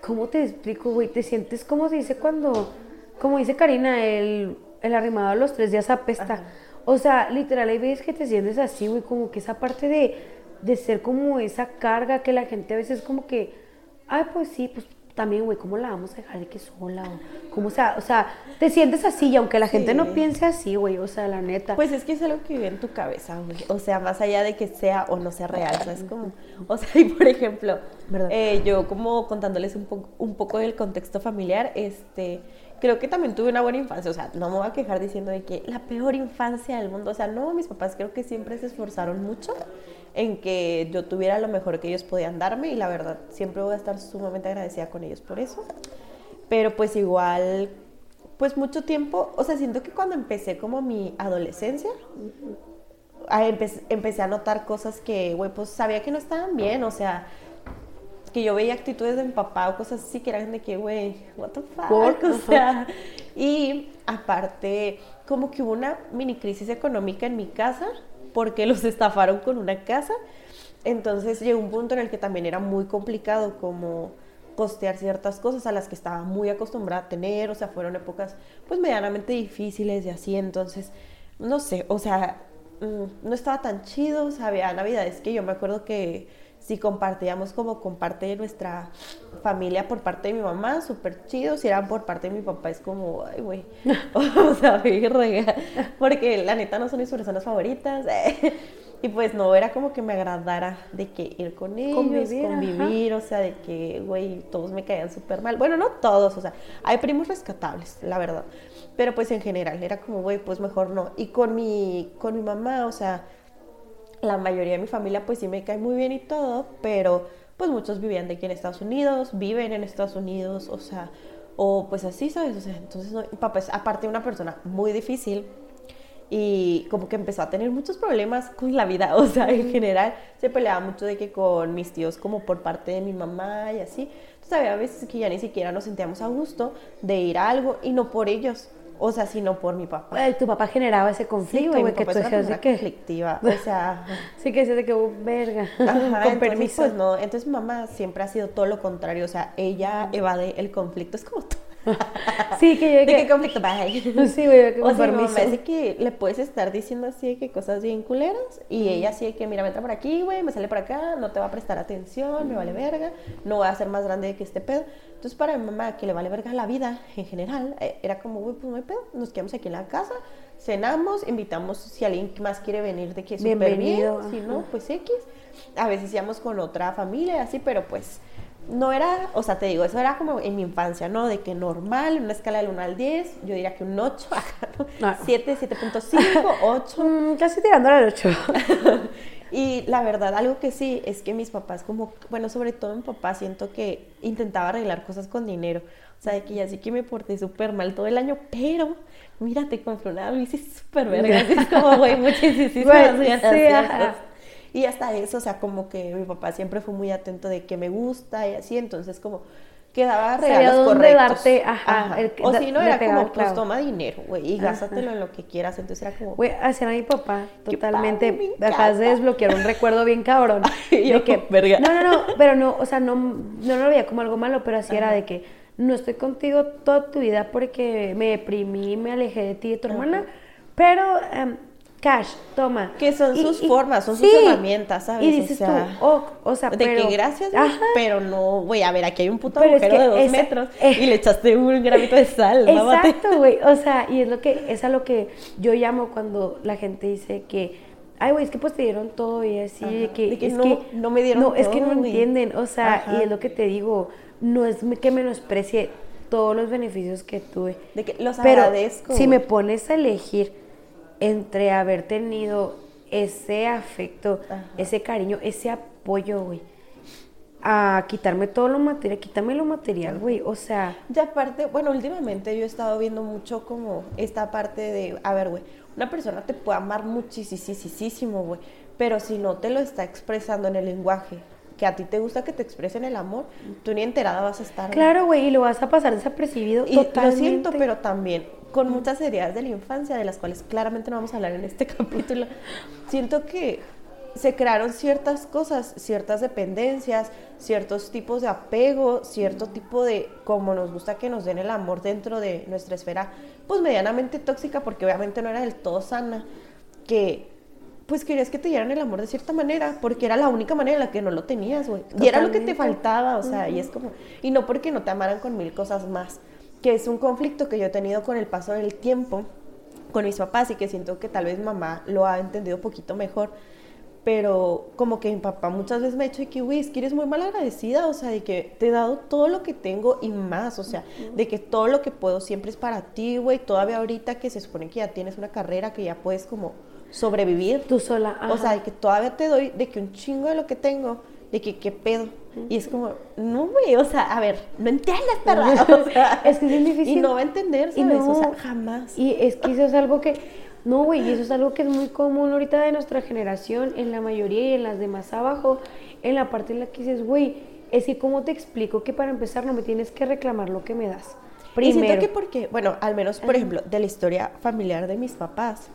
¿cómo te explico, güey? Te sientes como se dice cuando, como dice Karina, el, el arrimado a los tres días apesta. O sea, literal, hay veces que te sientes así, güey, como que esa parte de, de ser como esa carga que la gente a veces como que, ay, pues sí, pues también, güey, ¿cómo la vamos a dejar de que sola? O, ¿cómo, sea, o sea, te sientes así y aunque la gente no piense así, güey, o sea, la neta. Pues es que es algo que vive en tu cabeza, güey. O sea, más allá de que sea o no sea real, ¿sabes? Como, o sea, y por ejemplo, eh, yo como contándoles un, poco un poco del contexto familiar, este, creo que también tuve una buena infancia. O sea, no me voy a quejar diciendo de que la peor infancia del mundo. O sea, no, mis papás creo que siempre se esforzaron mucho en que yo tuviera lo mejor que ellos podían darme y la verdad, siempre voy a estar sumamente agradecida con ellos por eso. Pero pues igual, pues mucho tiempo, o sea, siento que cuando empecé como mi adolescencia, empe- empecé a notar cosas que, güey, pues sabía que no estaban bien, o sea, que yo veía actitudes de mi papá o cosas así que eran de que, güey, what the fuck, Por- o sea, y aparte, como que hubo una mini crisis económica en mi casa porque los estafaron con una casa, entonces llegó un punto en el que también era muy complicado como costear ciertas cosas a las que estaba muy acostumbrada a tener, o sea, fueron épocas pues medianamente difíciles y así, entonces, no sé, o sea, mm, no estaba tan chido, o sea, había navidades que yo me acuerdo que si compartíamos como con parte de nuestra familia por parte de mi mamá, súper chido, si eran por parte de mi papá es como, ay, güey, o sea, porque la neta no son mis personas favoritas, y pues no era como que me agradara de que ir con ellos, Convivir, convivir, o sea, de que, güey, todos me caían súper mal. Bueno, no todos, o sea, hay primos rescatables, la verdad. Pero pues en general, era como, güey, pues mejor no. Y con mi, con mi mamá, o sea, la mayoría de mi familia pues sí me cae muy bien y todo, pero pues muchos vivían de aquí en Estados Unidos, viven en Estados Unidos, o sea, o pues así, ¿sabes? O sea, entonces no, mi papá es aparte una persona muy difícil y como que empezó a tener muchos problemas con la vida, o sea, en general se peleaba mucho de que con mis tíos como por parte de mi mamá y así. Entonces había veces que ya ni siquiera nos sentíamos a gusto de ir a algo y no por ellos, o sea, sino por mi papá. Ay, tu papá generaba ese Sí, conflicto, güey, mi que tú decías de que... conflictiva, o sea... Sí, que decías de que, oh, verga, Ajá, con entonces, permiso. Pues no, entonces mamá siempre ha sido todo lo contrario, o sea, ella evade el conflicto, es como tú. Sí, que yo ¿De qué que... conflicto? Bye. Sí, güey, que O sea, es de que le puedes estar diciendo así de que cosas bien culeras y ella así de que, mira, me entra por aquí, güey, me sale por acá, no te va a prestar atención, me vale verga, no voy a ser más grande que este pedo. Entonces, para mi mamá, que le vale verga la vida en general, eh, era como, güey, pues no hay pedo, nos quedamos aquí en la casa, cenamos, invitamos si alguien más quiere venir de que súper bien, si no, pues X. A veces íbamos con otra familia, así, pero pues no era, o sea, te digo, eso era como en mi infancia, ¿no? De que normal, en una escala del 1 al 10, yo diría que un 8, ajá, ¿no? No. 7, 7.5, 8. Mm, casi tirando al 8. Y la verdad, algo que sí es que mis papás, como, bueno, sobre todo mi papá, siento que intentaba arreglar cosas con dinero. O sea, de que ya sí que me porté súper mal todo el año, pero mira, te compré una bici súper verga. Es como, güey, muchísimas gracias. Ajá. Y hasta eso, o sea, como que mi papá siempre fue muy atento de que me gusta y así, entonces como quedaba Sabía regalos dónde correctos. darte, ajá, el que- o si no, era pegaba como, el pues toma dinero, güey, y Ajá. gástatelo en lo que quieras. Entonces era como, Güey, así era mi papá, totalmente. Acabas de desbloquear un recuerdo bien cabrón. Ay, yo, de que, verga. No, no, no, pero no, o sea, no, no lo veía como algo malo, pero así era de que no estoy contigo toda tu vida porque me deprimí, me alejé de ti y de tu hermana, pero em, cash, toma. Que son Y- sus y- formas, son sus herramientas, ¿sabes? Y O dices sea, tú, oh, o sea, de pero, que gracias, Ajá. pero no, güey, a ver, aquí hay un puto Pero es agujero que de dos esa- metros eh. y le echaste un gramito de sal. Exacto, güey. O sea, y es lo que, es a lo que yo llamo cuando la gente dice que, ay, güey, es que pues te dieron todo y así, de que, de que es no- que no me dieron No, es que todo, no entienden, o sea, Ajá. y es lo que te digo, no es que menosprecie todos los beneficios que tuve. De que los Pero agradezco. si me pones a elegir entre haber tenido ese afecto, Ajá. ese cariño, ese apoyo, güey, a quitarme todo lo material, quítame lo material, güey, o sea... Y aparte, bueno, últimamente yo he estado viendo mucho como esta parte de, a ver, güey, una persona te puede amar muchísimo, güey, pero si no te lo está expresando en el lenguaje que a ti te gusta que te expresen el amor, tú ni enterada vas a estar. Claro, güey, y lo vas a pasar desapercibido Y totalmente. lo siento, pero también con muchas heridas de la infancia, de las cuales claramente no vamos a hablar en este capítulo, siento que se crearon ciertas cosas, ciertas dependencias, ciertos tipos de apego, cierto tipo de, como nos gusta que nos den el amor dentro de nuestra esfera, pues medianamente tóxica, porque obviamente no era del todo sana, que pues querías que te dieran el amor de cierta manera, porque era la única manera en la que no lo tenías, güey. Y era lo que te faltaba, o sea, y es como, y no porque no te amaran con mil cosas más, que es un conflicto que yo he tenido con el paso del tiempo con mis papás y que siento que tal vez mamá lo ha entendido un poquito mejor, pero como que mi papá muchas veces me ha dicho de que, güey, es que eres muy mal agradecida, o sea, de que te he dado todo lo que tengo y más, o sea, de que todo lo que puedo siempre es para ti, güey, todavía ahorita que se supone que ya tienes una carrera, que ya puedes como sobrevivir, Tú sola. o sea, de que todavía te doy, de que un chingo de lo que tengo, de que qué pedo. Y es como, no, güey, o sea, a ver, no entiendes, perra. O sea, Es que es bien difícil. Y no va a entender, Y no. O sea, jamás. Y es que eso es algo que, no, güey, y eso es algo que es muy común ahorita de nuestra generación, en la mayoría y en las demás abajo, en la parte en la que dices, güey, es que cómo te explico que para empezar no me tienes que reclamar lo que me das. Y Primero. siento que porque, bueno, al menos, por ejemplo, de la historia familiar de mis papás,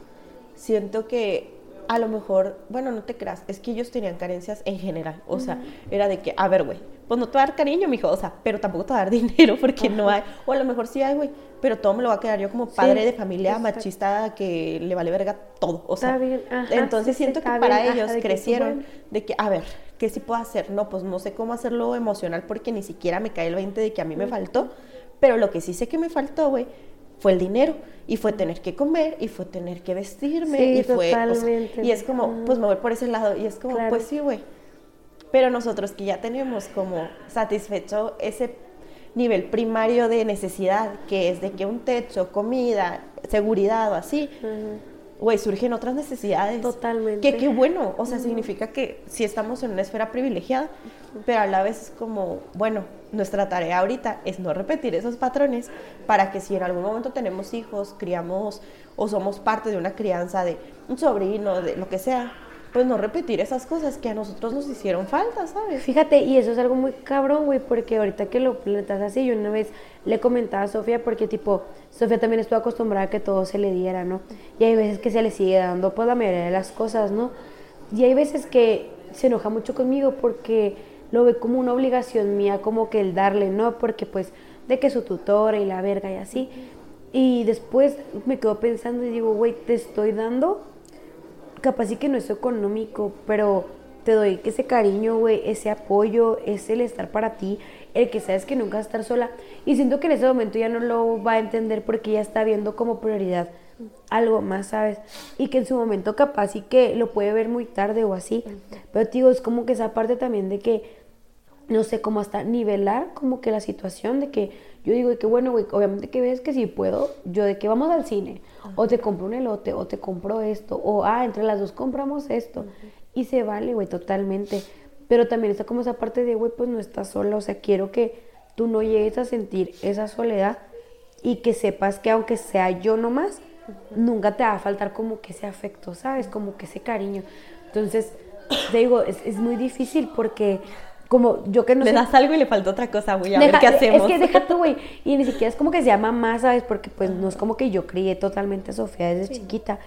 siento que a lo mejor, bueno, no te creas, es que ellos tenían carencias en general. O sea, era de que, a ver, güey, pues no te va a dar cariño, mijo, o sea, pero tampoco te va a dar dinero porque no hay. O a lo mejor sí hay, güey, pero todo me lo va a quedar yo como padre de familia machista que le vale verga todo. O sea, ajá, entonces sí, siento que para bien, ajá, ellos de que, crecieron bueno. de que, a ver, ¿qué sí puedo hacer? No, pues no sé cómo hacerlo emocional porque ni siquiera me cae el 20 de que a mí me faltó, pero lo que sí sé que me faltó, güey, fue el dinero y fue tener que comer y fue tener que vestirme Sí, y fue, o sea, totalmente. y es como, pues me voy por ese lado y es como, Claro. pues sí, güey. Pero nosotros que ya tenemos como satisfecho ese nivel primario de necesidad, que es de que un techo, comida, seguridad o así, güey, surgen otras necesidades. Totalmente. Que qué bueno, o sea, significa que sí estamos en una esfera privilegiada, pero a la vez es como, bueno, nuestra tarea ahorita es no repetir esos patrones para que si en algún momento tenemos hijos, criamos o somos parte de una crianza de un sobrino, de lo que sea, pues no repetir esas cosas que a nosotros nos hicieron falta, ¿sabes? Fíjate, y eso es algo muy cabrón, güey, porque ahorita que lo plantas así, yo una vez le comentaba a Sofía, porque tipo, Sofía también estuvo acostumbrada a que todo se le diera, ¿no? Y hay veces que se le sigue dando, pues, la mayoría de las cosas, ¿no? Y hay veces que se enoja mucho conmigo porque lo ve como una obligación mía, como que el darle, ¿no? Porque, pues, de que su tutora y la verga y así. Y después me quedo pensando y digo, güey, te estoy dando capaz sí que no es económico, pero te doy ese cariño, güey, ese apoyo, ese el estar para ti, el que sabes que nunca vas a estar sola. Y siento que en ese momento ya no lo va a entender porque ya está viendo como prioridad algo más, ¿sabes? Y que en su momento capaz sí que lo puede ver muy tarde o así. Pero te digo, es como que esa parte también de que no sé, cómo hasta nivelar como que la situación de que yo digo de que bueno, güey, obviamente que ves que si puedo, yo de que vamos al cine, o te compro un elote, o te compro esto, o ah, entre las dos compramos esto, y se vale, güey, totalmente. Pero también está como esa parte de, güey, pues no estás sola, o sea, quiero que tú no llegues a sentir esa soledad y que sepas que aunque sea yo nomás, nunca te va a faltar como que ese afecto, ¿sabes? Como que ese cariño. Entonces, te digo, es, es muy difícil porque como yo que no Le sé- das algo y le falta otra cosa, güey, a ver qué hacemos. Es que deja tú, güey. Y ni siquiera es como que se llama más, ¿sabes? Porque pues no es como que yo crié totalmente a Sofía desde chiquita.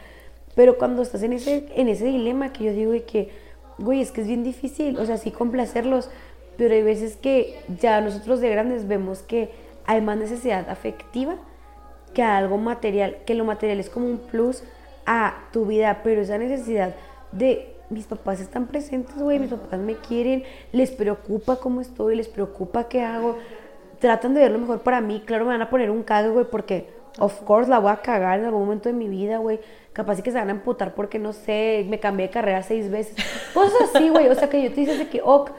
Pero cuando estás en ese, en ese dilema que yo digo de que, güey, es que es bien difícil, o sea, sí complacerlos, pero hay veces que ya nosotros de grandes vemos que hay más necesidad afectiva que algo material, que lo material es como un plus a tu vida, pero esa necesidad de mis papás están presentes, güey, mis papás me quieren, les preocupa cómo estoy, les preocupa qué hago, tratan de ver lo mejor para mí, claro, me van a poner un cague, güey, porque of course la voy a cagar en algún momento de mi vida, güey, capaz sí que se van a emputar porque, no sé, me cambié de carrera seis veces, cosas así, güey, o sea, que yo te dices de que, ok,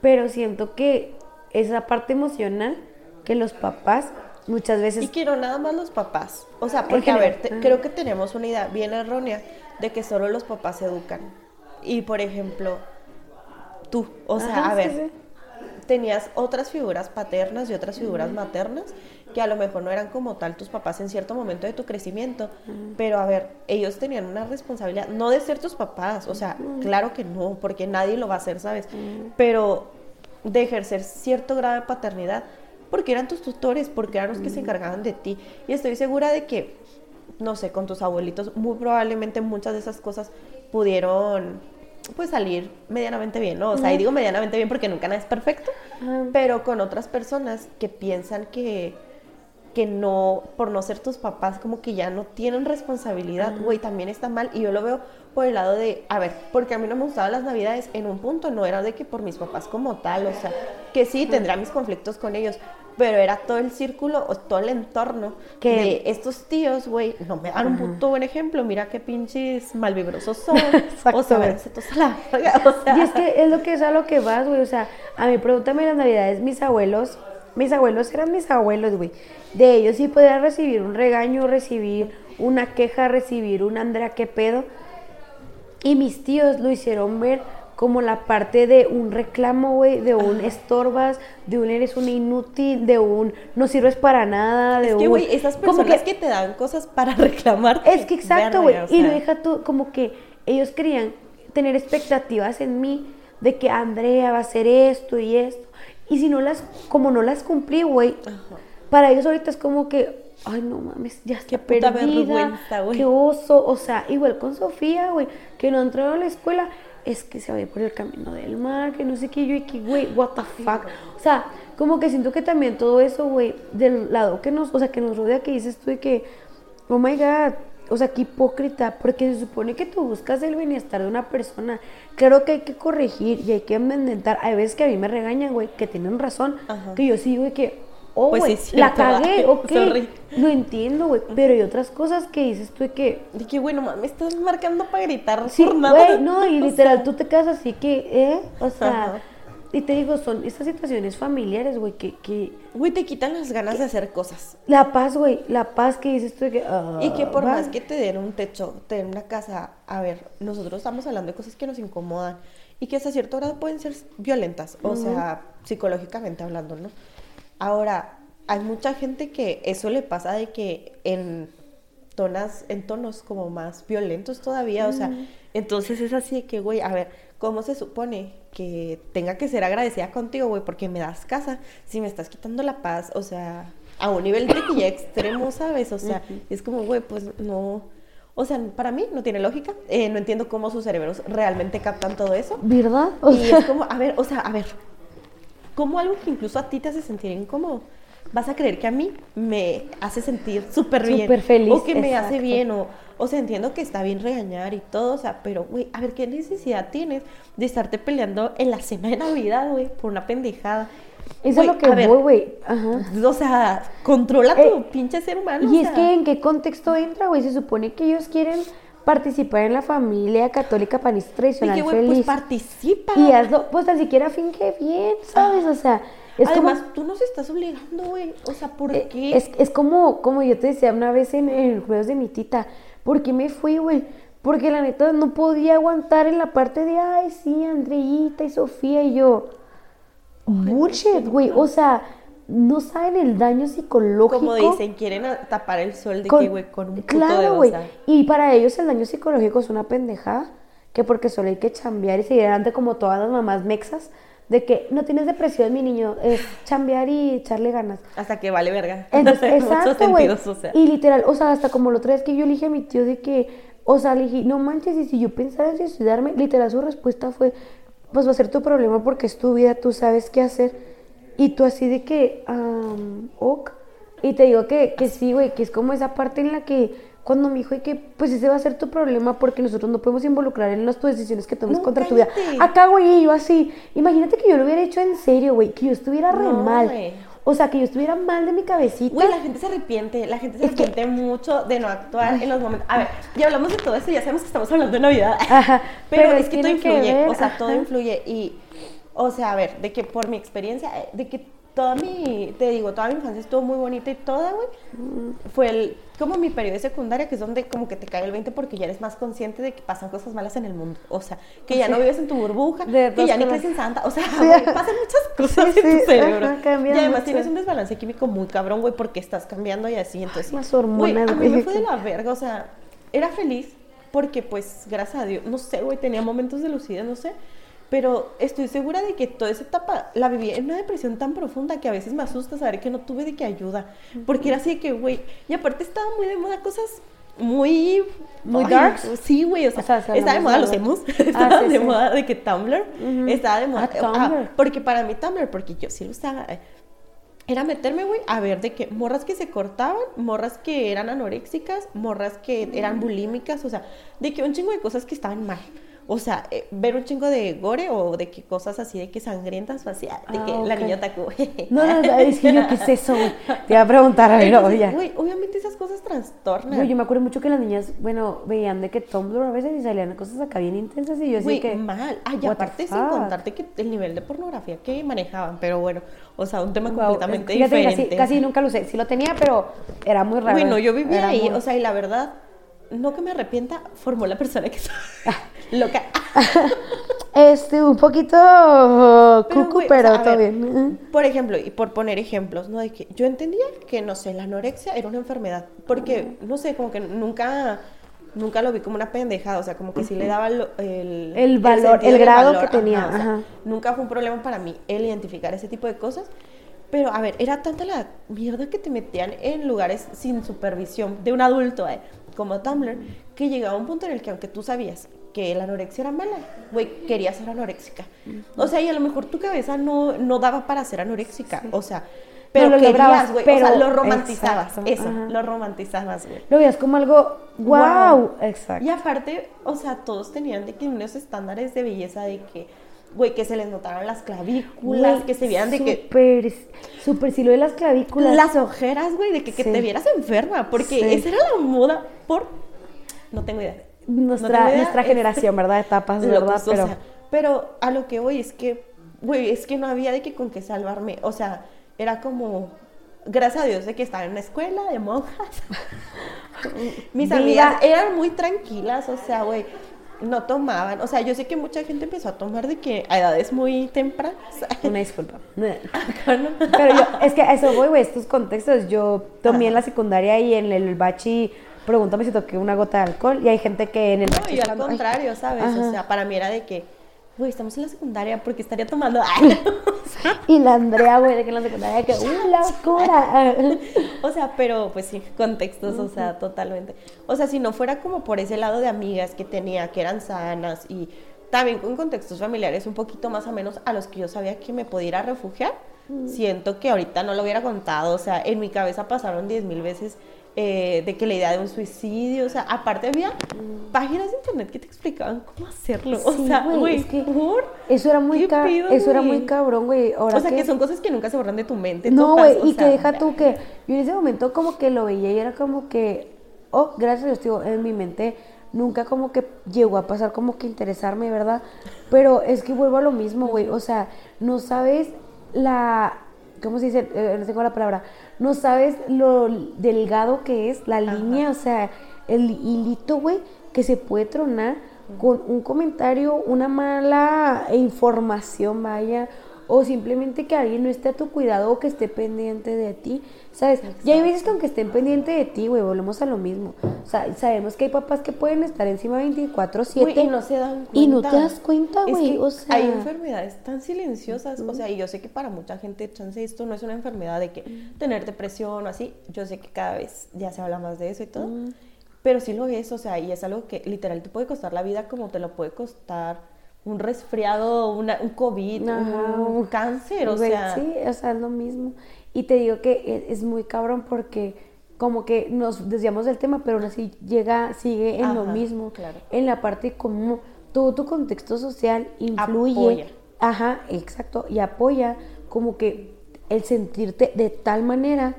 pero siento que esa parte emocional que los papás muchas veces Y quiero nada más los papás. O sea, porque, a ver, te- creo que tenemos una idea bien errónea de que solo los papás educan. Y, por ejemplo, tú, o sea, Ajá, a ver, sí. tenías otras figuras paternas y otras figuras maternas que a lo mejor no eran como tal tus papás en cierto momento de tu crecimiento, pero a ver, ellos tenían una responsabilidad, no de ser tus papás, o sea, claro que no, porque nadie lo va a hacer, ¿sabes? Pero de ejercer cierto grado de paternidad, porque eran tus tutores, porque eran los que se encargaban de ti. Y estoy segura de que, no sé, con tus abuelitos, muy probablemente muchas de esas cosas pudieron pues salir medianamente bien, ¿no? O sea, y digo medianamente bien porque nunca nada es perfecto, Ajá. pero con otras personas que piensan que que no, por no ser tus papás, como que ya no tienen responsabilidad, güey, también está mal. Y yo lo veo por el lado de, a ver, porque a mí no me gustaban las navidades en un punto, no era de que por mis papás como tal, o sea, que sí, tendría mis conflictos con ellos, pero era todo el círculo, o todo el entorno Que- de estos tíos, güey, no me dan un puto buen ejemplo, mira qué pinches malvibrosos son, o sea, váyanse todos a la verga, o sea. Y es que es lo que es a lo que vas, güey. O sea, a mí pregúntame las navidades, mis abuelos, mis abuelos eran mis abuelos, güey. De ellos sí podía recibir un regaño, recibir una queja, recibir un Andrea, ¿qué pedo? Y mis tíos lo hicieron ver como la parte de un reclamo, güey, de un estorbas, de un eres un inútil, de un no sirves para nada, de Es que, güey, esas como personas que, te dan cosas para reclamar. Es que exacto, güey. Y lo deja tú, como que ellos querían tener expectativas en mí de que Andrea va a hacer esto y esto. Y si no las, como no las cumplí, güey, para ellos ahorita es como que, ay, no mames, ya está Qué perdida. vergüenza, güey. Qué oso. O sea, igual con Sofía, güey, que no entró a la escuela, es que se va a ir por el camino del mar, que no sé qué, yo y que, güey, what the fuck. O sea, como que siento que también todo eso, güey, del lado que nos, o sea, que nos rodea, que dices tú de que, oh my god, o sea, qué hipócrita, porque se supone que tú buscas el bienestar de una persona. Claro que hay que corregir y hay que enmendar. Hay veces que a mí me regañan, güey, que tienen razón, Ajá. que yo sí, güey, que, oh, Pues güey, sí, la cagué, ay, ok, sorry. lo entiendo, güey, pero hay otras cosas que dices tú de que, De que, güey, no mames, me estás marcando para gritar Sí, por nada. güey, no, y literal, sea, tú te quedas así que, ¿eh? O sea, Ajá. Y te digo, son estas situaciones familiares, güey, que, que Güey, te quitan las ganas de hacer cosas. la paz, güey, la paz que dices tú de que, Y que por ah, más que te den un techo, te den una casa, a ver, nosotros estamos hablando de cosas que nos incomodan y que hasta cierto grado pueden ser violentas, o sea, psicológicamente hablando, ¿no? Ahora, hay mucha gente que eso le pasa de que en tonas, en tonos como más violentos todavía, o sea, entonces es así de que, güey, a ver, ¿cómo se supone que tenga que ser agradecida contigo, güey, porque me das casa, si me estás quitando la paz, o sea, a un nivel de que ya extremo, ¿sabes? O sea, es como, güey, pues no, o sea, para mí no tiene lógica, eh, no entiendo cómo sus cerebros realmente captan todo eso. ¿Verdad? O Y sea, es como, a ver, o sea, a ver, ¿cómo algo que incluso a ti te hace sentir incómodo? Vas a creer que a mí me hace sentir súper bien. Súper feliz, O que me hace bien, o, o sea, entiendo que está bien regañar y todo, o sea, pero, güey, a ver, ¿qué necesidad tienes de estarte peleando en la cena de Navidad, güey, por una pendejada? eso es lo que voy, güey. O sea, controla tu Eh, pinche ser humano. Y o es que en qué contexto entra, güey, se supone que ellos quieren participar en la familia católica tradicional Dije, güey, pues feliz. participa. y hazlo, pues tan siquiera finge bien, ¿sabes? O sea, es Además, como... tú nos estás obligando, güey. O sea, ¿por Eh, qué? Es, es como, como yo te decía una vez en, en el juegos de mi tita, ¿por qué me fui, güey? Porque la neta no podía aguantar en la parte de, ay, sí, Andreita y Sofía y yo. Bullshit, güey. O sea, no saben el daño psicológico. Como dicen, quieren tapar el sol de con- que, güey, con un puto Claro, güey. Y para ellos el daño psicológico es una pendejada, que porque solo hay que chambear y seguir adelante como todas las mamás mexas, de que no tienes depresión, mi niño, es chambear y echarle ganas. Hasta que vale verga. Entonces, exacto, güey. o sea. Y literal, o sea, hasta como la otra vez que yo le dije a mi tío de que, o sea, le dije, no manches, y si yo pensara en suicidarme, literal su respuesta fue, pues va a ser tu problema porque es tu vida, tú sabes qué hacer. Y tú así de que, am, ok. Y te digo que, que sí, güey, que es como esa parte en la que cuando me dijo de que, pues ese va a ser tu problema porque nosotros no podemos involucrar en las tus decisiones que tomes No, contra tu vida. Acá, güey, y yo así, imagínate que yo lo hubiera hecho en serio, güey, que yo estuviera re No, mal. O sea, que yo estuviera mal de mi cabecita. Güey, la gente se arrepiente, la gente se Es que- arrepiente mucho de no actuar en los momentos. A ver, ya hablamos de todo esto, ya sabemos que estamos hablando de Navidad. Ajá, pero, pero es que todo que influye, o sea, todo influye. Y, o sea, a ver, de que por mi experiencia, eh, de que toda mi, te digo, toda mi infancia estuvo muy bonita y toda, güey, fue el, como mi periodo de secundaria, que es donde como que te cae el 20 porque ya eres más consciente de que pasan cosas malas en el mundo. O sea, que ya no vives en tu burbuja, De que ya ni crees en Santa. O sea, Sí. güey, pasan muchas cosas Sí, en sí, tu cerebro. ajá, y además mucho. tienes un desbalance químico muy cabrón, güey, porque estás cambiando y así. Entonces, Las güey, hormonas, a mí me güey. fue de la verga, o sea, era feliz porque, pues, gracias a Dios, no sé, güey, tenía momentos de lucidez, no sé. Pero estoy segura de que toda esa etapa la viví en una depresión tan profunda que a veces me asusta saber que no tuve de qué ayuda. Porque era así de que, güey, y aparte estaba muy de moda cosas muy... Muy ay, darks. Sí, güey, o sea, O sea, se estaba de moda los emos, Ah, estaba sí, de sí. moda de que Tumblr, estaba de moda... Ah, Tumblr. porque para mí Tumblr, porque yo sí lo usaba... eh, era meterme, güey, a ver de que morras que se cortaban, morras que eran anoréxicas, morras que eran bulímicas, o sea, de que un chingo de cosas que estaban mal. O sea, eh, ver un chingo de gore o de que cosas así de que sangrientas o así, ah, de Ah, que la ok. niña atacó. No, no, no, es que yo, ¿qué es eso, güey? Te iba a preguntar, a ver, Entonces, oye. güey, obviamente esas cosas trastornan. Güey, yo me acuerdo mucho que las niñas, bueno, veían de que Tumblr a veces y salían cosas acá bien intensas y yo así que... mal. Ay, the aparte sin contarte que el nivel de pornografía que manejaban, pero bueno, o sea, un tema completamente fíjate diferente. Casi, casi nunca lo usé. Sí lo tenía, pero era muy raro. Bueno, yo vivía ahí, muy- o sea, y la verdad, no que me arrepienta, formó la persona que soy. Loca. Este, un poquito cucu, güey, o pero sea, a todo ver, bien. Por ejemplo, y por poner ejemplos, ¿no? De que yo entendía que, no sé, la anorexia era una enfermedad, porque, no sé, como que nunca, nunca lo vi como una pendejada, o sea, como que sí le daba lo- el... El valor, el del grado que tenía, o sea, ajá. Nunca fue un problema para mí el identificar ese tipo de cosas, pero, a ver, era tanta la mierda que te metían en lugares sin supervisión de un adulto, eh, como Tumblr, que llegaba un punto en el que aunque tú sabías que la anorexia era mala, güey, querías ser anoréxica. O sea, y a lo mejor tu cabeza no, no daba para ser anoréxica, o sea, pero lo querías, güey, o sea, lo romantizabas, exacto, eso, ajá. lo romantizabas, güey. Lo veías como algo, wow, exacto. Y aparte, o sea, todos tenían de que unos estándares de belleza de que, güey, que se les notaran las clavículas, Güey, que se vieran de que Súper, súper, de las clavículas. las ojeras, güey, de que, que Sí. te vieras enferma, porque Sí. esa era la moda por... No tengo idea. Nuestra, No nuestra es- generación, ¿verdad? Etapas, ¿verdad? locos, o Pero, sea, pero a lo que voy es que, güey, es que no había de que con qué salvarme, o sea, era como... Gracias a Dios de que estaba en una escuela de monjas. Mis amigas eran muy tranquilas, o sea, güey, no tomaban. O sea, yo sé que mucha gente empezó a tomar de que a edades muy tempranas. una disculpa. Pero yo, es que a eso voy, güey, estos contextos. Yo tomé en la secundaria y en el bachi, pregúntame si toqué una gota de alcohol. Y hay gente que en el No, yo al ay, contrario, ¿sabes? Ajá. O sea, para mí era de que, güey, estamos en la secundaria porque estaría tomando. Ay, Y la Andrea, güey, de que en la secundaria, que, ¡uh, la oscura! o sea, pero pues sí, contextos, o sea, totalmente. O sea, si no fuera como por ese lado de amigas que tenía, que eran sanas y también con contextos familiares un poquito más o menos a los que yo sabía que me podía ir a refugiar, siento que ahorita no lo hubiera contado. O sea, en mi cabeza pasaron diez mil veces eh, de que la idea de un suicidio, o sea, aparte había páginas de internet que te explicaban cómo hacerlo. o Sí, sea, güey. Eso era muy, ¿Qué ca- pido, eso era muy cabrón, güey. O sea, que... que son cosas que nunca se borran de tu mente. No, güey, y que deja tú que yo en ese momento como que lo veía y era como que, oh, gracias a Dios, tío, en mi mente nunca como que llegó a pasar como que interesarme, ¿verdad? Pero es que vuelvo a lo mismo, güey, o sea, no sabes la, ¿cómo se dice? Eh, no tengo la palabra, no sabes lo delgado que es la línea, o sea, el hilito, güey, que se puede tronar con un comentario, una mala información, vaya, o simplemente que alguien no esté a tu cuidado o que esté pendiente de ti, ¿sabes? Y hay veces que aunque estén pendiente de ti, güey, volvemos a lo mismo. O sea, sabemos que hay papás que pueden estar encima 24/7 y no se dan cuenta. Y no te das cuenta, güey, o sea, hay enfermedades tan silenciosas, o sea, y yo sé que para mucha gente, chance, esto no es una enfermedad de que tener depresión o así, yo sé que cada vez ya se habla más de eso y todo, pero sí lo es, o sea, y es algo que literal te puede costar la vida como te lo puede costar un resfriado, una- un COVID, un cáncer, o sea, Sí, o sea, es lo mismo. Y te digo que e- es muy cabrón porque como que nos desviamos del tema, pero aún así llega, sigue en lo mismo. claro. En la parte como todo tu contexto social influye. Apoya. Ajá, exacto. Y apoya como que el sentirte de tal manera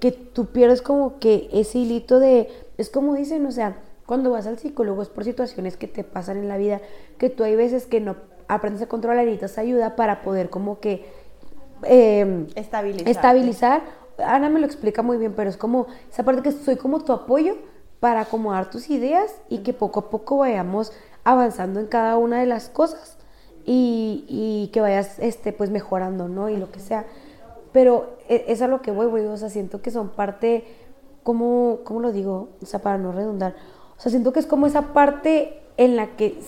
que tú pierdes como que ese hilito de, es como dicen, o sea, cuando vas al psicólogo es por situaciones que te pasan en la vida, que tú hay veces que no aprendes a controlar y necesitas ayuda para poder como que eh, estabilizar. estabilizar. Ana me lo explica muy bien, pero es como esa parte que soy como tu apoyo para acomodar tus ideas y que poco a poco vayamos avanzando en cada una de las cosas y, y que vayas este pues mejorando, ¿no? Y lo que sea. Pero e- es a lo que voy, güey, o sea, siento que son parte, ¿cómo, ¿cómo lo digo? O sea, para no redundar. O sea, siento que es como esa parte en la que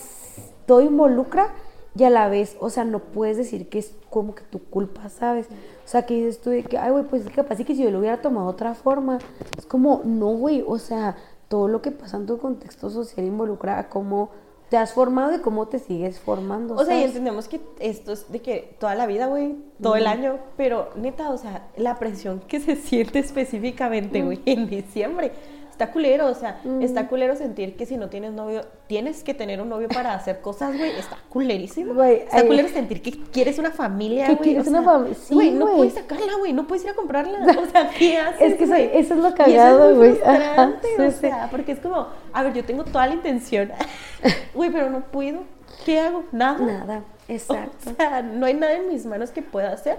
todo involucra y a la vez, o sea, no puedes decir que es como que tu culpa, ¿sabes? O sea, que dices tú de que, ay, güey, pues es que capaz sí que si yo lo hubiera tomado de otra forma. Es como, no, güey, o sea, todo lo que pasa en tu contexto social involucra a cómo te has formado y cómo te sigues formando. O sea, y entendemos que esto es de que toda la vida, güey, todo el año, pero neta, o sea, la presión que se siente específicamente, güey, en diciembre, está culero, o sea, está culero sentir que si no tienes novio, tienes que tener un novio para hacer cosas, güey, está culerísimo. Está ay. culero sentir que quieres una familia, güey. quieres o una sea, fami- sí, güey, no puedes sacarla, güey, no puedes ir a comprarla, o sea, ¿qué haces, Es que eso- es lo cagado, es güey. Frustrante, sí, o sí. sea, porque es como, a ver, yo tengo toda la intención, güey, pero no puedo, ¿qué hago? Nada. Nada, exacto. O sea, no hay nada en mis manos que pueda hacer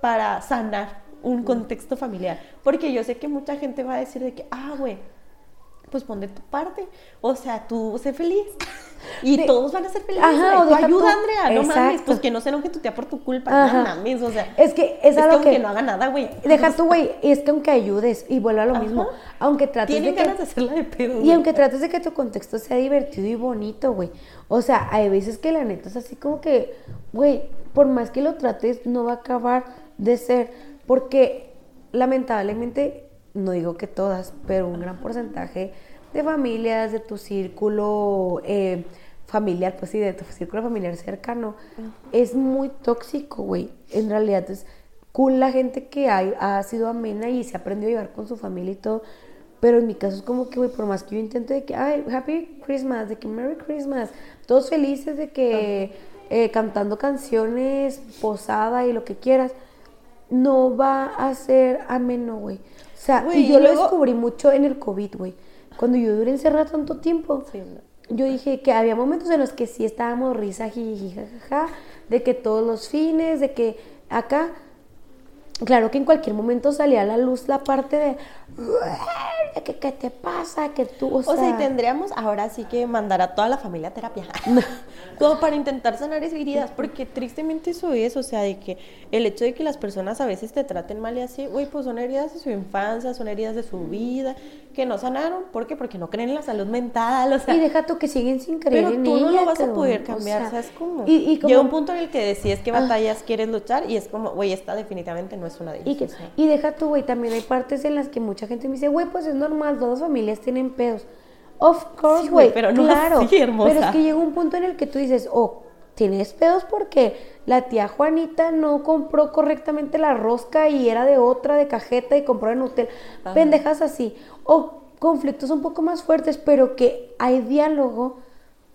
para sanar un contexto familiar. Porque yo sé que mucha gente va a decir de que, ah, güey, pues pon de tu parte. O sea, tú sé feliz. Y De- todos van a ser felices. Ajá, o Tú ayuda, tú- Andrea. No mames, Exacto. pues que no se enoje tu tía por tu culpa. Ajá. No mames, o sea. Es que es es a que que- no haga nada, güey. Deja tú, güey, y es que aunque ayudes, y vuelve a lo Ajá. mismo, aunque trates Tienen de que... ganas de hacerla de pedo. Y güey. aunque trates de que tu contexto sea divertido y bonito, güey. O sea, hay veces que la neta es así como que, güey, por más que lo trates, no va a acabar de ser. Porque lamentablemente, no digo que todas, pero un gran porcentaje de familias, de tu círculo eh, familiar, pues sí, de tu círculo familiar cercano, es muy tóxico, güey. En realidad es cool la gente que hay, ha sido amena y se ha aprendido a llevar con su familia y todo. Pero en mi caso es como que, güey, por más que yo intente de que, ay, Happy Christmas, de que Merry Christmas, todos felices de que eh, cantando canciones, posada y lo que quieras, no va a ser ameno, güey. O sea, y yo y lo descubrí mucho en el COVID, güey. Cuando yo duré encerrada tanto tiempo, Sí, yo dije que había momentos en los que sí estábamos risa, jiji, jajaja, de que todos los fines, de que acá, claro que en cualquier momento salía a la luz la parte de, que qué te pasa, que tú, o, O sea, y tendríamos ahora sí que mandar a toda la familia a terapia. Como para intentar sanar esas heridas, porque tristemente eso es, o sea, de que el hecho de que las personas a veces te traten mal y así, güey, pues son heridas de su infancia, son heridas de su vida, que no sanaron. ¿Por qué? Porque no creen en la salud mental, o sea. y deja tú que siguen sin creer Pero en tú no ella, lo vas a poder cambiar, o sea, es como... Y, y como Llega un punto en el que decides qué Ah. batallas quieres luchar y es como, güey, esta definitivamente no es una de ellas. Y, que- o sea. y deja tú, güey, también hay partes en las que mucha gente me dice, güey, pues es normal, todas las familias tienen pedos. Of course, Sí, güey, güey, pero no claro. así, hermosa. Pero es que llega un punto en el que tú dices, oh, tienes pedos porque la tía Juanita no compró correctamente la rosca y era de otra, de cajeta y compró en hotel. Ajá. Pendejas así. O conflictos un poco más fuertes, pero que hay diálogo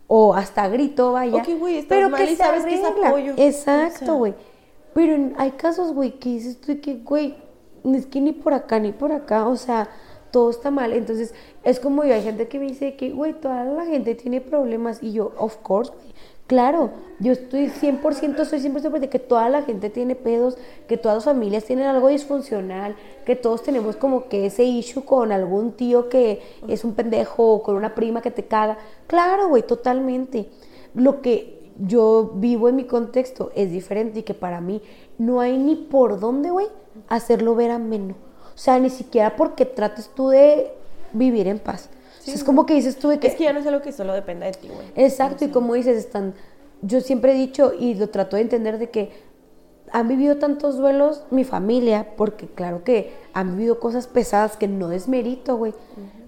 o hasta grito, vaya. Ok, güey, estás pero mal que y se sabes que es apoyo. Exacto, O sea. güey. Pero hay casos, güey, que dices tú que, güey, es que ni por acá ni por acá, o sea, todo está mal. Entonces, es como yo, hay gente que me dice que, güey, toda la gente tiene problemas. Y yo, of course, güey. Claro, yo estoy 100%, soy 100% de que toda la gente tiene pedos, que todas las familias tienen algo disfuncional, que todos tenemos como que ese issue con algún tío que es un pendejo o con una prima que te caga. Claro, güey, totalmente. Lo que yo vivo en mi contexto es diferente y que para mí no hay ni por dónde, güey, hacerlo ver ameno. O sea, ni siquiera porque trates tú de vivir en paz. O sea, es como que dices tú de que... Es que ya no es algo que solo dependa de ti, güey. Exacto, y como dices, están... Yo siempre he dicho y lo trato de entender de que han vivido tantos duelos mi familia, porque claro que han vivido cosas pesadas que no desmerito, güey.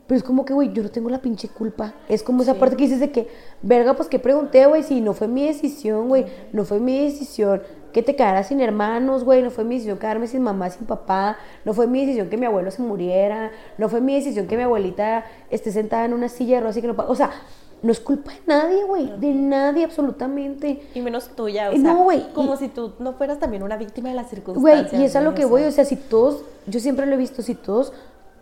Pero es como que, güey, yo no tengo la pinche culpa. Es como esa parte que dices de que, verga, pues que pregunté, güey, si no fue mi decisión, güey, no fue mi decisión que te quedaras sin hermanos, güey, no fue mi decisión quedarme sin mamá, sin papá, no fue mi decisión que mi abuelo se muriera, no fue mi decisión que mi abuelita esté sentada en una silla de ruedas y que no O sea, no es culpa de nadie, güey, de nadie absolutamente. Y menos tuya, o Eh, sea, no, güey, como y- si tú no fueras también una víctima de las Güey, circunstancias. y es a lo güey, que voy, o sea, si todos, yo siempre lo he visto, si todos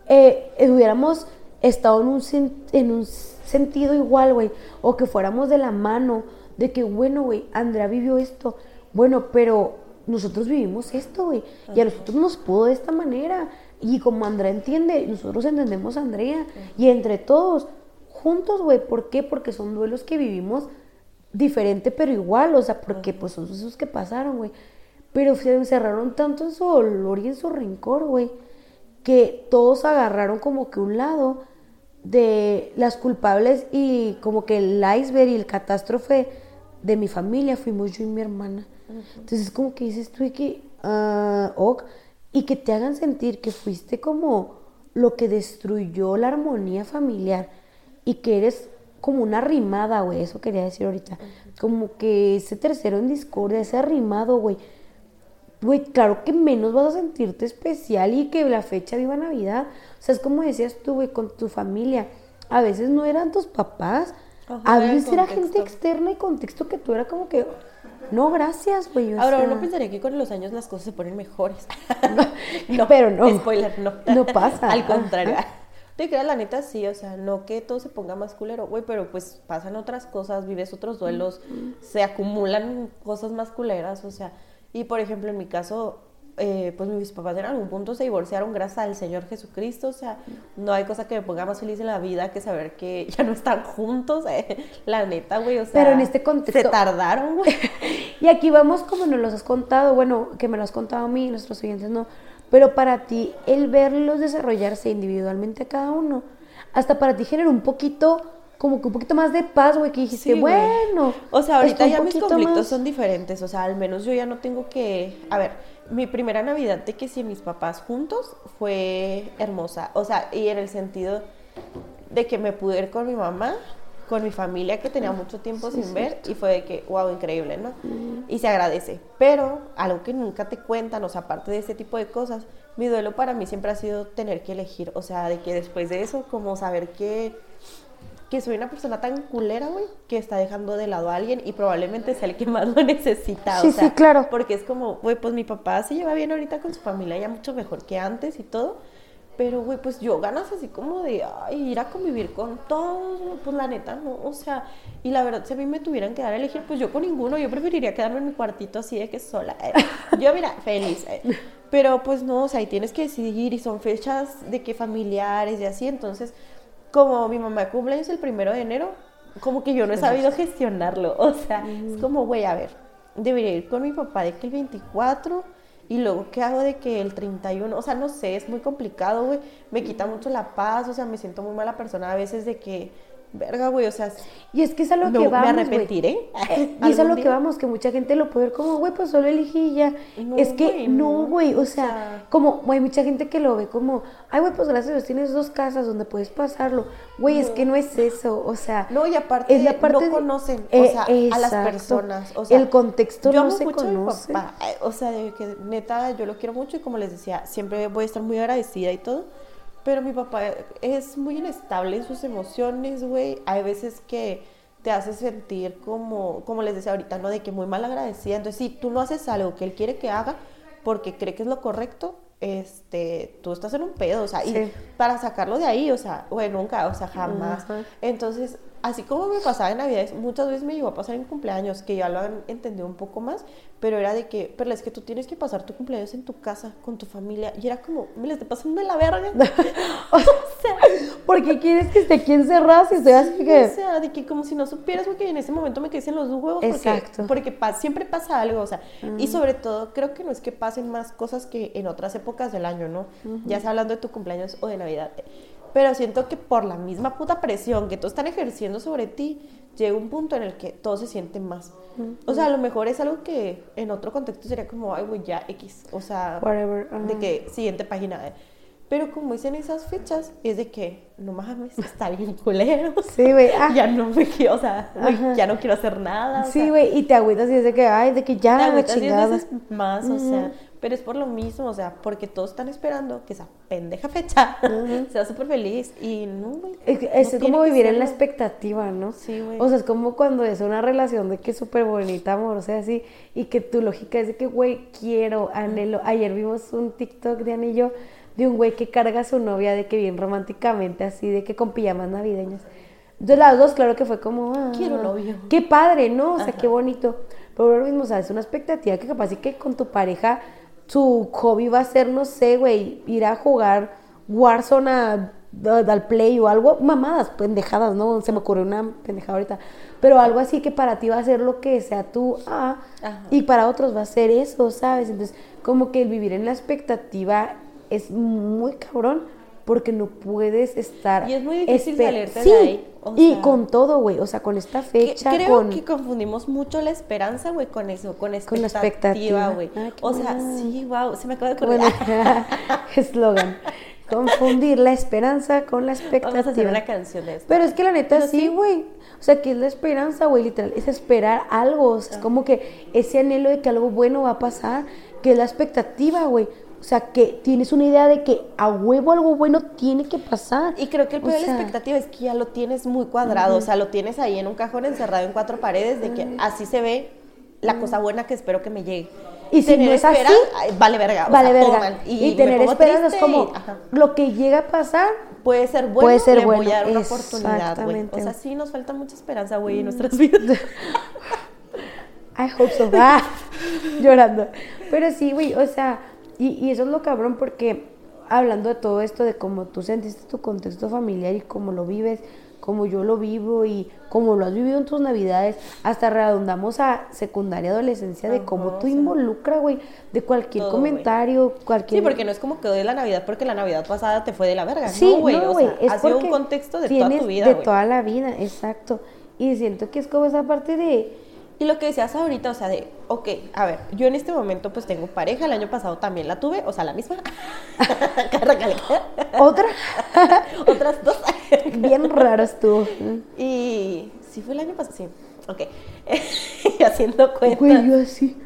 eh, hubiéramos estado en un, sen- en un sentido igual, güey, o que fuéramos de la mano, de que, bueno, güey, Andrea vivió esto, bueno, pero nosotros vivimos esto, güey, y a nosotros nos pudo de esta manera, y como Andrea entiende, nosotros entendemos a Andrea, y entre todos, juntos, güey, ¿por qué? Porque son duelos que vivimos diferente pero igual, o sea, porque pues son esos que pasaron, güey. Pero se encerraron tanto en su dolor y en su rencor, güey, que todos agarraron como que un lado de las culpables y como que el iceberg y el catástrofe de mi familia fuimos yo y mi hermana. Entonces es como que dices tú y que, ah, ok, y que te hagan sentir que fuiste como lo que destruyó la armonía familiar y que eres como una arrimada, güey, eso quería decir ahorita. Como que ese tercero en discordia, ese arrimado, güey. Güey, claro que menos vas a sentirte especial y que la fecha viva Navidad. O sea, es como decías tú, güey, con tu familia. A veces no eran tus papás, a veces era gente externa y contexto que tú era como que, no, gracias, güey. Ahora, sea, uno pensaría que con los años las cosas se ponen mejores. no, pero no. Spoiler, no. No pasa. Al contrario. Ajá. Te creas, la neta, sí, o sea, no que todo se ponga más culero, güey, pero pues pasan otras cosas, vives otros duelos, se acumulan cosas más culeras, o sea, y por ejemplo, en mi caso, eh, pues mis papás en algún punto se divorciaron gracias al Señor Jesucristo, o sea, no hay cosa que me ponga más feliz en la vida que saber que ya no están juntos, eh, la neta, güey, o sea, Pero en este contexto- se tardaron, güey. Y aquí vamos como nos los has contado, bueno, que me lo has contado a mí, nuestros oyentes no, pero para ti el verlos desarrollarse individualmente a cada uno, hasta para ti genera un poquito, como que un poquito más de paz, güey, que dijiste, Sí, bueno. O sea, ahorita ya mis conflictos más- son diferentes. O sea, al menos yo ya no tengo que. A ver, mi primera Navidad de que si mis papás juntos fue hermosa. O sea, y en el sentido de que me pude ir con mi mamá, con mi familia que tenía mucho tiempo sin ver, y fue de que, wow, increíble, ¿no? Y se agradece. Pero algo que nunca te cuentan, o sea, aparte de este tipo de cosas, mi duelo para mí siempre ha sido tener que elegir. O sea, de que después de eso, como saber que que soy una persona tan culera, güey, que está dejando de lado a alguien y probablemente sea el que más lo necesita. Sí, o sea, sí, claro. Porque es como, güey, pues mi papá se lleva bien ahorita con su familia, ya mucho mejor que antes y todo. Pero, güey, pues yo ganas así como de ay, ir a convivir con todos, pues la neta, no. O sea, y la verdad, si a mí me tuvieran que dar a elegir, pues yo con ninguno, yo preferiría quedarme en mi cuartito así de que sola. eh. Yo, mira, feliz. eh. Pero pues no, o sea, ahí tienes que decidir y son fechas de que familiares y así, entonces como mi mamá cumple años el primero de enero, como que yo no he sabido gestionarlo. O sea, es como, güey, a ver, debería ir con mi papá de que el 24 y luego, ¿qué hago de que el 31? O sea, no sé, es muy complicado, güey. Me quita mucho la paz, o sea, me siento muy mala persona a veces de que, verga, güey, o sea, Y es que es a lo no, que vamos. me arrepentiré. Eh, y es a lo que vamos, que mucha gente lo puede ver como, güey, pues solo elegí y ya. No, es que no, güey, o O sea, como, hay mucha gente que lo ve como, ay, güey, pues gracias a Dios tienes dos casas donde puedes pasarlo. Güey, es que no es eso, o sea. No, y aparte, es la parte no de- conocen, o Eh, sea, a las personas. O sea, El contexto yo no se mucho a mi conoce. papá, eh, o sea, de que neta, yo lo quiero mucho y como les decía, siempre voy a estar muy agradecida y todo. Pero mi papá es muy inestable en sus emociones, güey. Hay veces que te hace sentir como, como les decía ahorita, ¿no? De que muy mal agradecida. Entonces, si tú no haces algo que él quiere que haga porque cree que es lo correcto, este, tú estás en un pedo, o sea, y para sacarlo de ahí, o sea, güey, nunca, o sea, jamás. Entonces, así como me pasaba en Navidades, muchas veces me llegó a pasar en cumpleaños, que ya lo han entendido un poco más, pero era de que, pero es que tú tienes que pasar tu cumpleaños en tu casa, con tu familia, y era como, me la estoy pasando de la verga. O sea, ¿por qué quieres que esté aquí encerrada si estoy así que... O sea, de que como si no supieras, porque en ese momento me crecen los huevos. Porque, Exacto. Porque pa- siempre pasa algo, o sea, y sobre todo creo que no es que pasen más cosas que en otras épocas del año, ¿no? Ya sea hablando de tu cumpleaños o de Navidad. Pero siento que por la misma puta presión que todos están ejerciendo sobre ti, llega un punto en el que todo se siente más. O sea, a lo mejor es algo que en otro contexto sería como, ay, güey, ya X. O sea, Whatever, ajá. de que siguiente página. eh. Pero como dicen esas fechas, es de que, no mames, está bien culero. Sí, güey. ah, Ya no me quiero, o sea, Ajá. ya no quiero hacer nada. sí, güey, y te agüitas y es de que, ay, de que te ya, diez chingada. veces más, o sea, pero es por lo mismo, o sea, porque todos están esperando que esa pendeja fecha sea súper feliz y no, güey. Es, no como vivir en la expectativa, ¿no? Sí, güey. O sea, es como cuando es una relación de que es súper bonita, amor, o sea, así, y que tu lógica es de que, güey, quiero, anhelo. Ayer vimos un TikTok de Ana y yo de un güey que carga a su novia de que bien románticamente, así, de que con pijamas navideñas. Entonces las dos, claro que fue como, ah, Quiero novio. Qué padre, ¿no? O sea, Ajá. qué bonito. Pero lo mismo, o sea, es una expectativa que capaz y que con tu pareja su hobby va a ser, no sé, güey, ir a jugar Warzone a- a- al Play o algo, mamadas, pendejadas, ¿no? Se me ocurrió una pendejada ahorita. Pero algo así que para ti va a ser lo que sea tú, ah, Ajá. y para otros va a ser eso, ¿sabes? Entonces, como que el vivir en la expectativa es muy cabrón porque no puedes estar... Y es muy difícil salirte de Sí, ahí, o y sea- con todo, güey, o sea, con esta Que- fecha, creo con... que confundimos mucho la esperanza, güey, con eso, con Con la expectativa. güey. Ah, o sea, sí, wow, se me acaba de ocurrir. Bueno, eslogan. Confundir la esperanza con la expectativa. Vamos a hacer una canción de esto. Pero es que la neta Pero sí, sí. güey. O sea, que es la esperanza, güey, literal. Es esperar algo. O sea, es como que ese anhelo de que algo bueno va a pasar, que es la expectativa, güey. O sea, que tienes una idea de que a huevo algo bueno tiene que pasar. Y creo que el O peor de la expectativa es que ya lo tienes muy cuadrado, o sea, lo tienes ahí en un cajón encerrado en cuatro paredes, de que así se ve la cosa buena que espero que me llegue. Y si Tener no es espera, así, vale verga. o Vale, sea, verga. Y, me tener pongo esperanza es como y- lo que llega a pasar. Puede ser bueno, Puede ser le voy bueno, a dar una oportunidad, güey. exactamente. O sea, sí nos falta mucha esperanza, güey, en nuestras vidas. I hope so. Ah, llorando. Pero sí, güey, o sea, y, y eso es lo cabrón porque hablando de todo esto, de cómo tú sentiste tu contexto familiar y cómo lo vives, cómo yo lo vivo y cómo lo has vivido en tus navidades, hasta redundamos a secundaria, adolescencia, de cómo tú sí. involucras, güey, de cualquier Todo, comentario, cualquier... Sí, porque no es como que de la Navidad porque la Navidad pasada te fue de la verga. Sí, no, güey. o güey, sea, es ha sido un contexto de toda tu vida, De toda la vida, exacto. Y siento que es como esa parte de... Y lo que decías ahorita, o sea, de, ok, a ver, yo en este momento pues tengo pareja, el año pasado también la tuve, o sea, la misma. Otra, Otras dos. bien raro estuvo. y sí fue el año pasado, sí, ok. Y haciendo cuenta. Güey, yo así.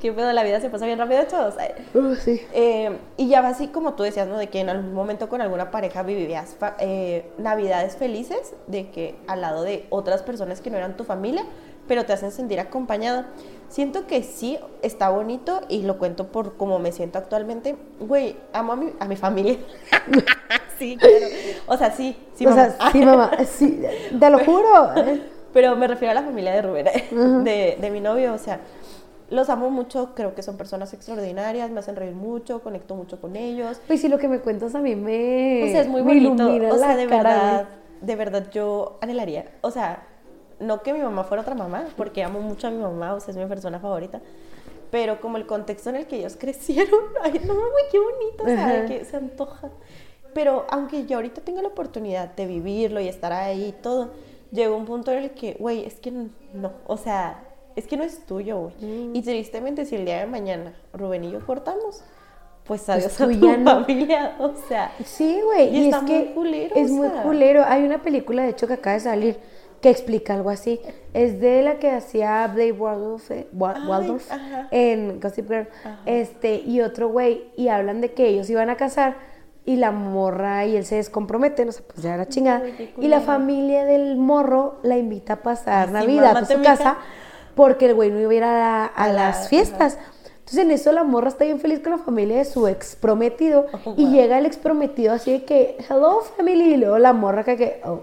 Qué pedo, la vida se pasa bien rápido, chavos. Oh, sí. Eh, y ya va así como tú decías, ¿no? De que en algún momento con alguna pareja vivías eh, navidades felices, de que al lado de otras personas que no eran tu familia, pero te hacen sentir acompañada. Siento que sí, está bonito y lo cuento por cómo me siento actualmente. Güey, amo a mi, a mi familia. sí, claro. O sea, sí, sí, o mamá. sea, sí, mamá, sí, te lo juro. Pero me refiero a la familia de Rubén, de, de mi novio, o sea, los amo mucho, creo que son personas extraordinarias, me hacen reír mucho, conecto mucho con ellos. Pues sí, lo que me cuentas a mí me. O sea, es muy bonito. O sea, de cara, verdad, de verdad yo anhelaría, o sea, no que mi mamá fuera otra mamá, porque amo mucho a mi mamá, o sea, es mi persona favorita. Pero como el contexto en el que ellos crecieron, ay, no, güey, qué bonito, o sea, que se antoja. Pero aunque yo ahorita tenga la oportunidad de vivirlo y estar ahí y todo, llegó un punto en el que, güey, es que no, o sea, es que no es tuyo, güey. Mm. Y tristemente, si el día de mañana Rubén y yo cortamos, pues adiós tú a tu no. familia, o sea. Sí, güey. Y Y, está es muy que culero, es o muy culero. Hay una película, de hecho, que acaba de salir que explica algo así. Es de la que hacía Blake Waldorf, eh, Ay, Waldorf en Gossip Girl. Ajá. Este, y otro güey, y hablan de que ellos iban a casar y la morra y él se descomprometen, o sea, pues ya era chingada. Y la familia del morro la invita a pasar sí, Navidad a su casa porque el güey no iba a ir a, la- a A la- las fiestas. Entonces Entonces en eso la morra está bien feliz con la familia de su ex prometido Oh, y llega el ex prometido así de que, hello family, y luego la morra que, que oh.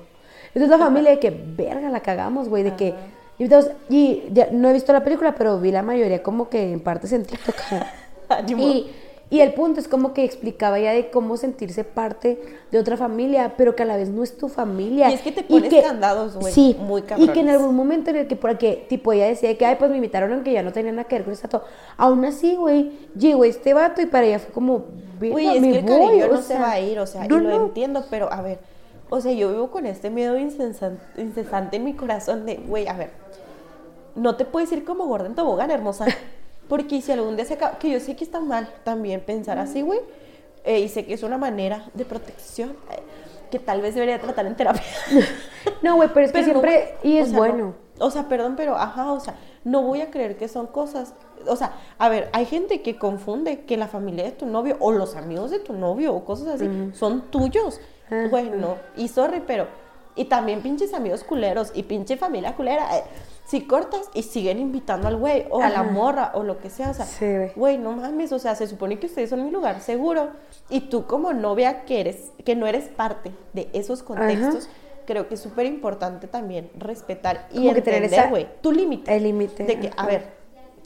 Entonces la familia de que, verga, la cagamos, güey, de que... Y, entonces, y ya no he visto la película, pero vi la mayoría como que en partes en TikTok. Y, y el punto es como que explicaba ya de cómo sentirse parte de otra familia, pero que a la vez no es tu familia. Y es que te pones candados, güey, Sí, muy y que cabrones. en algún momento en el que, por que, tipo, ella decía que, ay, pues me invitaron aunque ya no tenía nada que ver con ese vato. Aún así, güey, llegó este vato y para ella fue como, "Verga, Uy, es me que el voy", cariño no se va a ir, o sea, no, y lo no. entiendo, pero a ver, o sea, yo vivo con este miedo incesan- incesante en mi corazón de, güey, a ver, no te puedes ir como gorda en tobogán, hermosa, porque si algún día se acaba, que yo sé que está mal también pensar así, güey, eh, y sé que es una manera de protección eh, que tal vez debería tratar en terapia. No, güey, pero es que Pero siempre, y o es sea, no. bueno. O sea, perdón, pero ajá, o sea, no voy a creer que son cosas. O sea, a ver, hay gente que confunde que la familia de tu novio o los amigos de tu novio o cosas así son tuyos. Ajá. Bueno, y sorry, pero. Y también pinches amigos culeros y pinche familia culera. eh, si cortas y siguen invitando al güey o a la morra o lo que sea, o sea, Sí, güey. no mames, o sea, se supone que ustedes son mi lugar seguro y tú como novia que eres, que no eres parte de esos contextos, creo que es súper importante también respetar y Como entender, güey, tu límite. el límite, De que, a ver,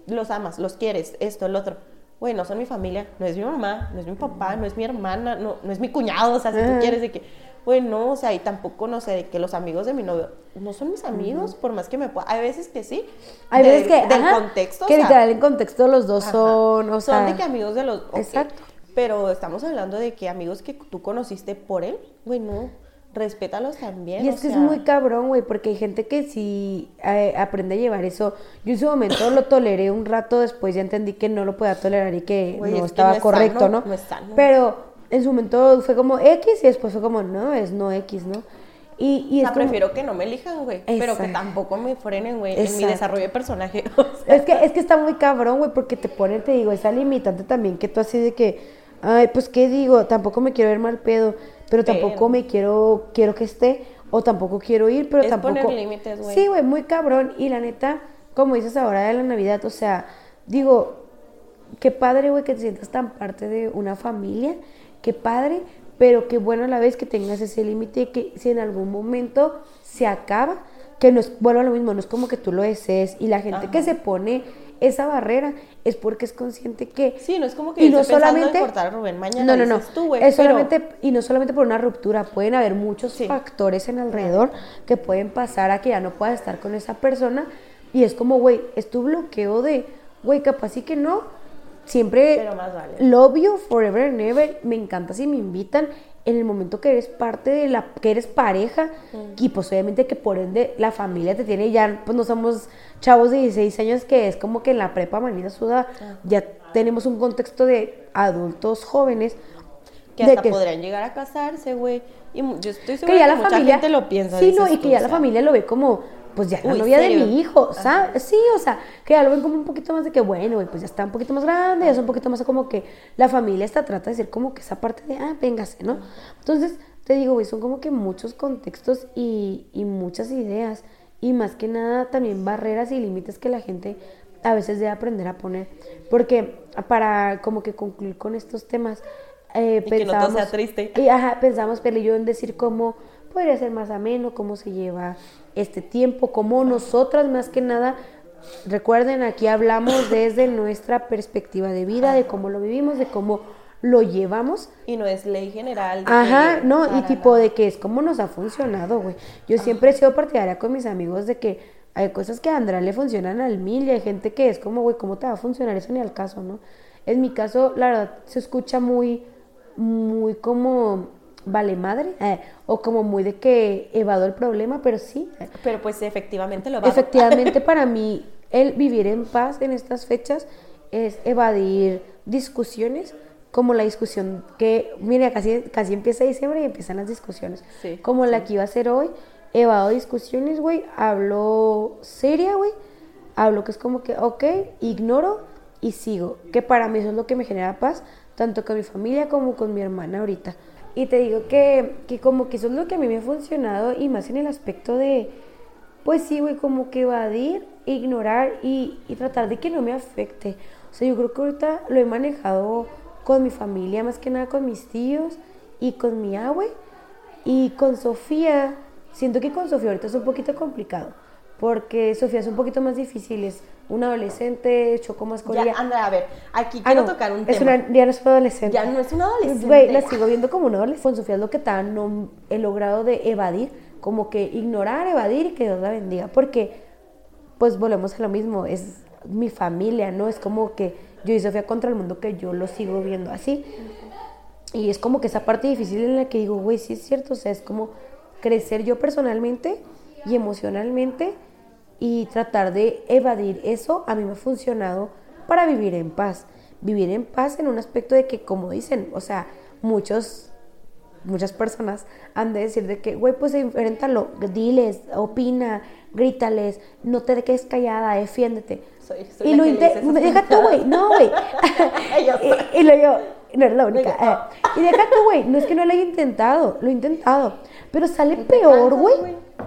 los amas, los quieres, esto, el otro. Güey, no son mi familia, no es mi mamá, no es mi papá, no es mi hermana, no, no es mi cuñado, o sea, si Ajá. tú quieres de que, güey, no, o sea, y tampoco, no sé, de que los amigos de mi novio no son mis amigos, por más que me pueda. Hay veces que sí. Hay de- veces que, Del ajá, contexto, que o sea, literal en contexto los dos Ajá. son, o sea... Son de que amigos de los. ok, Exacto. Pero estamos hablando de que amigos que tú conociste por él, güey, no. Respétalos también. Y o es que es muy cabrón, güey, porque hay gente que sí eh, aprende a llevar eso. Yo en su momento lo toleré un rato, después ya entendí que no lo podía tolerar y que no es que estaba no es correcto, sano, ¿no? no es sano. Pero en su momento fue como X y después fue como, no, es no X, ¿no? Y, y O es sea, como- prefiero que no me elijan, güey. Pero que tampoco me frenen, güey, en mi desarrollo de personaje. o sea. Es que, es que está muy cabrón, güey, porque te pone, te digo, esa limitante también que tú así de que, ay, pues, ¿qué digo? Tampoco me quiero ver mal pedo, pero tampoco Pero. me quiero, quiero que esté, o tampoco quiero ir, pero Es tampoco... poner límites, güey. Sí, güey, muy cabrón, y la neta, como dices ahora de la Navidad, o sea, digo, qué padre, güey, que te sientas tan parte de una familia, qué padre, pero qué bueno a la vez que tengas ese límite que si en algún momento se acaba, que no es, bueno, lo mismo, no es como que tú lo desees y la gente que se pone esa barrera es porque es consciente que Sí, no es como que y no en solamente cortar a Rubén mañana. no no no tú, es pero- solamente y no solamente por una ruptura pueden haber muchos Sí. factores en alrededor que pueden pasar a que ya no puedas estar con esa persona y es como güey es tu bloqueo de güey capaz sí que no siempre Pero más vale. love you forever and ever me encanta si me invitan en el momento que eres parte de la que eres pareja y pues obviamente que por ende la familia te tiene ya pues no somos chavos de 16 años que es como que en la prepa manita suda ya tenemos un contexto de adultos jóvenes Que hasta podrían llegar a casarse, güey. Y yo estoy segura que ya que la mucha familia gente lo piensa. sí no y que ya la familia lo ve como pues ya la Uy, novia de ¿serio? mi hijo Ajá. ¿sabes? sí o sea que ya lo ven como un poquito más de que bueno güey, pues ya está un poquito más grande ya es un poquito más como que la familia hasta trata de ser como que esa parte de ah véngase no entonces te digo güey son como que muchos contextos y, y muchas ideas y más que nada también barreras y límites que la gente a veces debe aprender a poner porque para como que concluir con estos temas eh, Y que no todo sea triste. y ajá, pensamos, y yo, en decir cómo podría ser más ameno, cómo se lleva este tiempo, cómo nosotras más que nada, recuerden, aquí hablamos desde nuestra perspectiva de vida, de cómo lo vivimos, de cómo lo llevamos. Y no es ley general. de Ajá, que- no, y tipo de que es como nos ha funcionado, güey. Yo siempre he sido partidaria con mis amigos de que hay cosas que a Andrea le funcionan al mil y hay gente que es como, güey, ¿cómo te va a funcionar eso ni al caso, no? En mi caso, la verdad, se escucha muy, muy como vale madre, eh, o como muy de que evado el problema, pero sí, eh, Pero pues efectivamente lo va Efectivamente, para mí, el vivir en paz en estas fechas es evadir discusiones, como la discusión que, mira, casi, casi empieza diciembre y empiezan las discusiones. Sí, como la que iba a ser hoy, evado discusiones, güey, hablo seria, güey, hablo que es como que, ok, ignoro y sigo, que para mí eso es lo que me genera paz, tanto con mi familia como con mi hermana ahorita. Y te digo que, que como que eso es lo que a mí me ha funcionado y más en el aspecto de, pues sí, güey, como que evadir, ignorar y, y tratar de que no me afecte. O sea, yo creo que ahorita lo he manejado con mi familia, más que nada con mis tíos y con mi abue. Y con Sofía, siento que con Sofía ahorita es un poquito complicado, porque Sofía es un poquito más difícil, es una adolescente, chocó más con Ya. Andrea, a ver, aquí Ah, quiero no, tocar un es tema. Una, ya no es una adolescente. Ya no es una adolescente. Güey, la sigo viendo como una adolescente. Con Sofía es lo que tan no he logrado de evadir, como que ignorar, evadir y que Dios la bendiga. Porque, pues volvemos a lo mismo, es mi familia, ¿no? Es como que yo y Sofía contra el mundo que yo lo sigo viendo así. Y es como que esa parte difícil en la que digo, güey, sí es cierto, o sea, es como crecer yo personalmente y emocionalmente y tratar de evadir eso a mí me ha funcionado para vivir en paz. Vivir en paz en un aspecto de que, como dicen, o sea, muchos, muchas personas han de decir de que, güey, pues enfréntalo, diles, opina, grítales, no te quedes callada, defiéndete. Soy- soy y lo deja tú, güey, no, güey. Y, y lo yo, no eres la única. Eh. Y deja tú, güey, no es que no lo haya intentado, lo he intentado, pero sale peor, güey.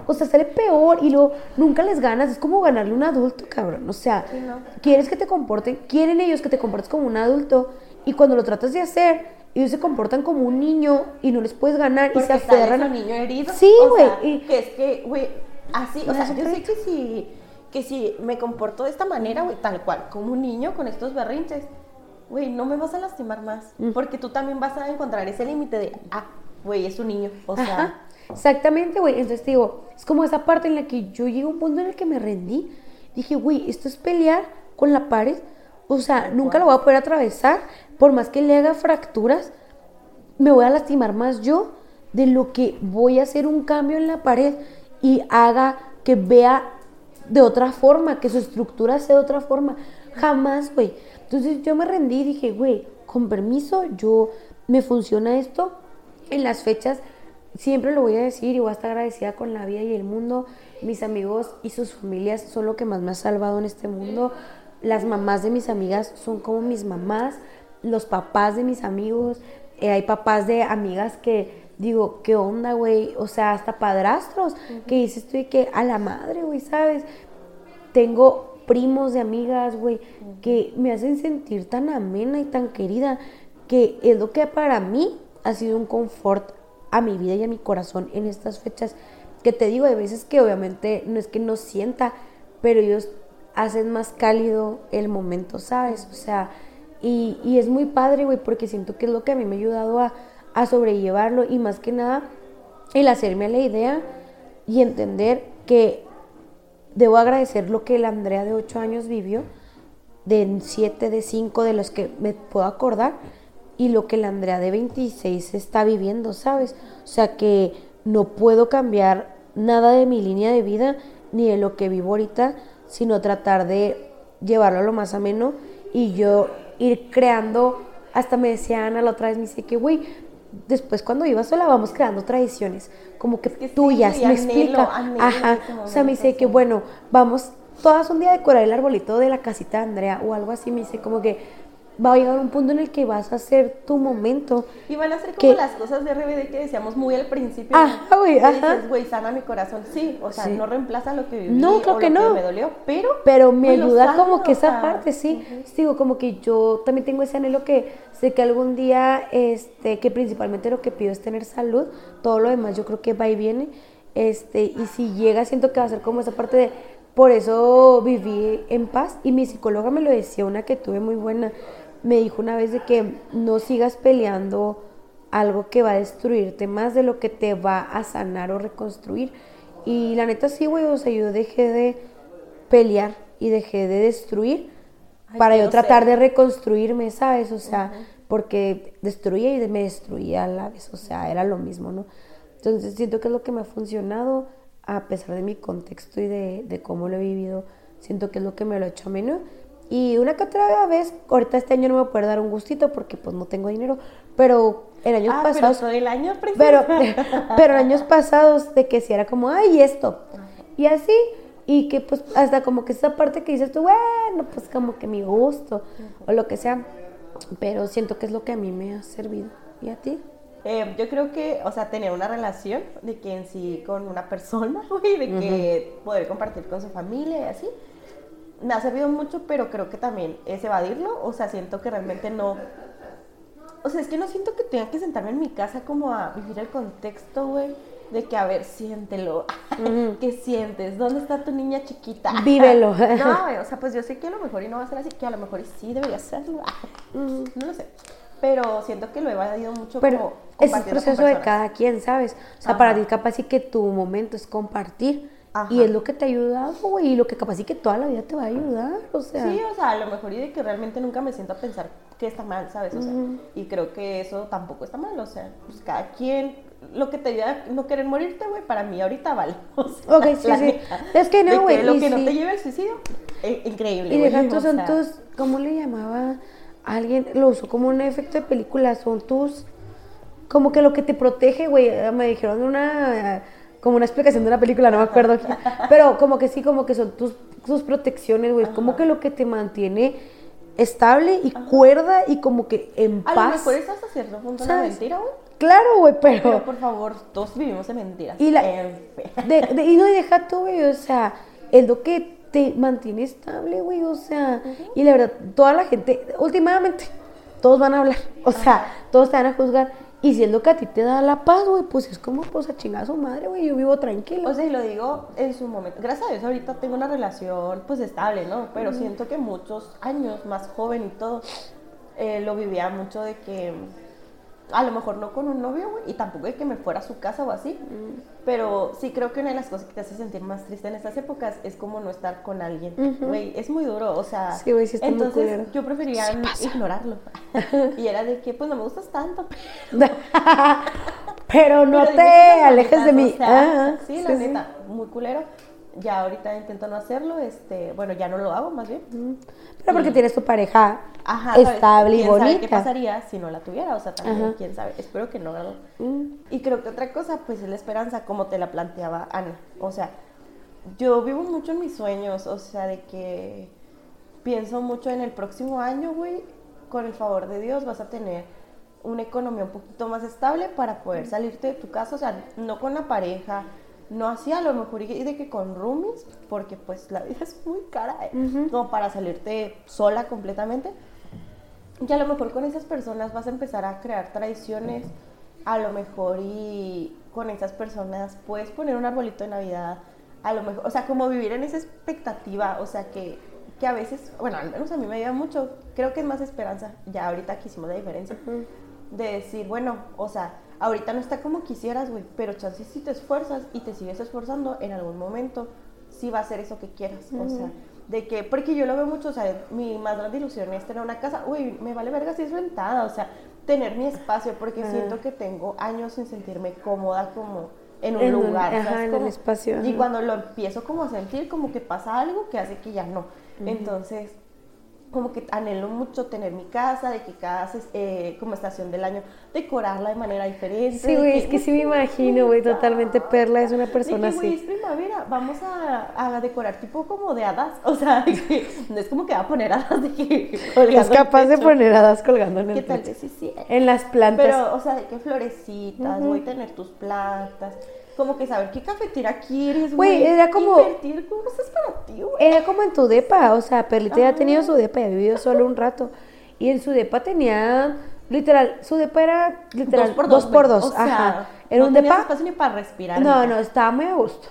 O sea, sale peor y luego nunca les ganas. Es como ganarle a un adulto, cabrón. O sea, Sí, no. quieres que te comporten, quieren ellos que te comportes como un adulto y cuando lo tratas de hacer, ellos se comportan como un niño y no les puedes ganar y se aferran a niño herido. Sí, güey, Que es que, güey, así, o sea, yo sé que si, que si me comporto de esta manera, güey, tal cual, como un niño con estos berrinches, güey, no me vas a lastimar más. Mm. Porque tú también vas a encontrar ese límite de, ah, güey, es un niño. O sea, Ajá, exactamente, güey. Entonces te digo, es como esa parte en la que yo llegué a un punto en el que me rendí. Dije, güey, esto es pelear con la pared. O sea, nunca lo voy a poder atravesar. Por más que le haga fracturas, me voy a lastimar más yo de lo que voy a hacer un cambio en la pared y haga que vea de otra forma, que su estructura sea de otra forma. Jamás, güey. Entonces yo me rendí y dije, güey, con permiso, yo me funciona esto en las fechas. Siempre lo voy a decir y voy a estar agradecida con la vida y el mundo. Mis amigos y sus familias son lo que más me ha salvado en este mundo. Las mamás de mis amigas son como mis mamás. Los papás de mis amigos. Eh, hay papás de amigas que digo, ¿qué onda, güey? O sea, hasta padrastros que dices tú y que a la madre, güey, ¿sabes? Tengo primos de amigas, güey, que me hacen sentir tan amena y tan querida, que es lo que para mí ha sido un confort a mi vida y a mi corazón en estas fechas. Que te digo, hay veces que obviamente no es que no sienta, pero ellos hacen más cálido el momento, ¿sabes? O sea, y, y es muy padre, güey, porque siento que es lo que a mí me ha ayudado a, a sobrellevarlo y más que nada el hacerme la idea y entender que debo agradecer lo que la Andrea de 8 años vivió, de 7, de 5, de los que me puedo acordar, y lo que la Andrea de 26 está viviendo, ¿sabes? O sea que no puedo cambiar nada de mi línea de vida ni de lo que vivo ahorita, sino tratar de llevarlo a lo más ameno y yo ir creando, hasta me decía Ana la otra vez, me dice que, güey, después cuando iba sola vamos creando tradiciones, como que, que sí, tuyas, me anhelo, explica. anhelo Ajá, ese o sea, me dice que, bueno, vamos todas un día a decorar el arbolito de la casita de Andrea o algo así, me dice como que va a llegar un punto en el que vas a hacer tu momento. Y van a ser como que- las cosas de RBD que decíamos muy al principio. Ajá, güey, Que ajá. dices, güey, sana mi corazón. Sí, o sea, Sí. no reemplaza lo que viví No, o creo lo que no. me dolió, pero... Pero me lo ayuda sano, como que esa sea, parte, sí. Sí, Digo, como que yo también tengo ese anhelo que sé que algún día, este, que principalmente lo que pido es tener salud, todo lo demás yo creo que va y viene, este, y si llega siento que va a ser como esa parte de, por eso viví en paz, y mi psicóloga me lo decía, una que tuve muy buena, me dijo una vez de que no sigas peleando algo que va a destruirte más de lo que te va a sanar o reconstruir. Y la neta sí, güey, o sea, yo dejé de pelear y dejé de destruir Ay, para yo tratar de reconstruirme, ¿sabes? O sea, porque destruía y me destruía a la vez, o sea, era lo mismo, ¿no? Entonces siento que es lo que me ha funcionado, a pesar de mi contexto y de, de cómo lo he vivido, siento que es lo que me lo ha hecho menos. Y una que otra vez, ahorita este año no me voy a poder dar un gustito porque pues no tengo dinero, pero en años Ah, pero pasados... todo el año. Pero, pero años pasados de que si era como, ay, esto. Y así, y que pues hasta como que esa parte que dices tú, bueno, pues como que mi gusto, o lo que sea. Pero siento que es lo que a mí me ha servido. ¿Y a ti? Eh, yo creo que, o sea, tener una relación de que en sí con una persona, güey, de que poder compartir con su familia y así, me ha servido mucho, pero creo que también es evadirlo. O sea, siento que realmente no. O sea, es que no siento que tenga que sentarme en mi casa como a vivir el contexto, güey. De que, a ver, siéntelo. ¿Qué sientes? ¿Dónde está tu niña chiquita? Vívelo. no, güey, o sea, pues yo sé que a lo mejor y no va a ser así, que a lo mejor y sí debería serlo. No lo sé. Pero siento que lo he evadido mucho Pero como es el proceso de cada quien, ¿sabes? O sea, Ajá. para ti capaz sí que tu momento es compartir. Ajá. Y es lo que te ha ayudado, güey, y lo que capaz sí que toda la vida te va a ayudar, o sea. Sí, o sea, a lo mejor y de que realmente nunca me siento a pensar que está mal, ¿sabes? O sea, y creo que eso tampoco está mal, o sea, pues cada quien, lo que te ayuda a no querer morirte, güey, para mí ahorita vale. O sea, Ok, sí, sí. Es que no, güey, Lo que no te lleve al suicidio, eh, increíble. Y deja o son tus, ¿cómo le llamaba? Alguien lo usó como un efecto de película, son tus, como que lo que te protege, güey, me dijeron una, como una explicación de una película, no me acuerdo, pero como que sí, como que son tus, tus protecciones, güey, como que lo que te mantiene estable y cuerda y como que en A lo paz. mejor es hasta cierto punto una mentira, güey. Claro, güey, pero... Pero por favor, todos vivimos en mentiras. Y, la, fe. de- de- y no, deja tú, güey, o sea, es lo que te mantiene estable, güey, o sea, y la verdad, toda la gente, últimamente, todos van a hablar, o sea, todos te van a juzgar, y si es lo que a ti te da la paz, güey, pues es como, pues a chingar a su madre, güey, yo vivo tranquilo. O sea, y lo digo en su momento. Gracias a Dios, ahorita tengo una relación pues estable, ¿no? Pero siento que muchos años más joven y todo, eh, lo vivía mucho de que a lo mejor no con un novio, güey, y tampoco de que me fuera a su casa o así. Pero sí creo que una de las cosas que te hace sentir más triste en estas épocas es como no estar con alguien. Güey, es muy duro, o sea. Sí, güey, sí está muy entonces culero. yo prefería Sí ignorarlo. y era de que, pues no me gustas tanto, pero. pero no Pero te cosas alejes de mí. o sea, Ajá, sí, la neta, muy culero. Ya ahorita intento no hacerlo, este, bueno, ya no lo hago más bien. Pero porque tienes tu pareja estable y ¿Quién sabe qué bonita. pasaría si no la tuviera? O sea, también, Ajá. quién sabe. Espero que no. Mm. Y creo que otra cosa, pues, es la esperanza, como te la planteaba Ana. O sea, yo vivo mucho en mis sueños, o sea, de que pienso mucho en el próximo año, güey, con el favor de Dios vas a tener una economía un poquito más estable para poder salirte de tu casa, o sea, no con la pareja, no así a lo mejor y de que con roomies, porque pues la vida es muy cara, ¿eh? como para salirte sola completamente. Y a lo mejor con esas personas vas a empezar a crear tradiciones, a lo mejor y con esas personas puedes poner un arbolito de Navidad, a lo mejor, o sea, como vivir en esa expectativa, o sea, que, que a veces, bueno, al menos a mí me ayuda mucho, creo que es más esperanza, ya ahorita que hicimos la diferencia, de decir, bueno, o sea, ahorita no está como quisieras, güey, pero chances si te esfuerzas y te sigues esforzando, en algún momento sí va a ser eso que quieras, o sea, de que, porque yo lo veo mucho, o sea, mi más grande ilusión es tener una casa, uy, me vale verga si es rentada, o sea, tener mi espacio, porque siento que tengo años sin sentirme cómoda como en un En un- lugar, ajá, ¿sabes? en el espacio, Y ajá. cuando lo empiezo como a sentir, como que pasa algo que hace que ya no. Entonces, como que anhelo mucho tener mi casa, de que cada eh, como estación del año decorarla de manera diferente. Sí, de güey, es que sí me imagino, güey, totalmente Perla es una De persona que, güey, así. es primavera, vamos a, a decorar tipo como de hadas. O sea, de que no es como que va a poner hadas de que Es capaz de poner hadas colgando en Que el tal techo. vez sí, sí. En las plantas. Pero, o sea, de qué florecitas, voy a tener tus plantas. Como que saber qué cafetera quieres, Güey, era como- Invertir cosas para ti, güey. Era como en tu depa, o sea, Perlita ya ha tenido su depa, ya ha vivido solo un rato. Y en su depa tenía, literal, su depa era literal dos por dos. güey. O sea, ajá. Era no un depa. espacio ni para respirar. No, no, estaba muy a gusto.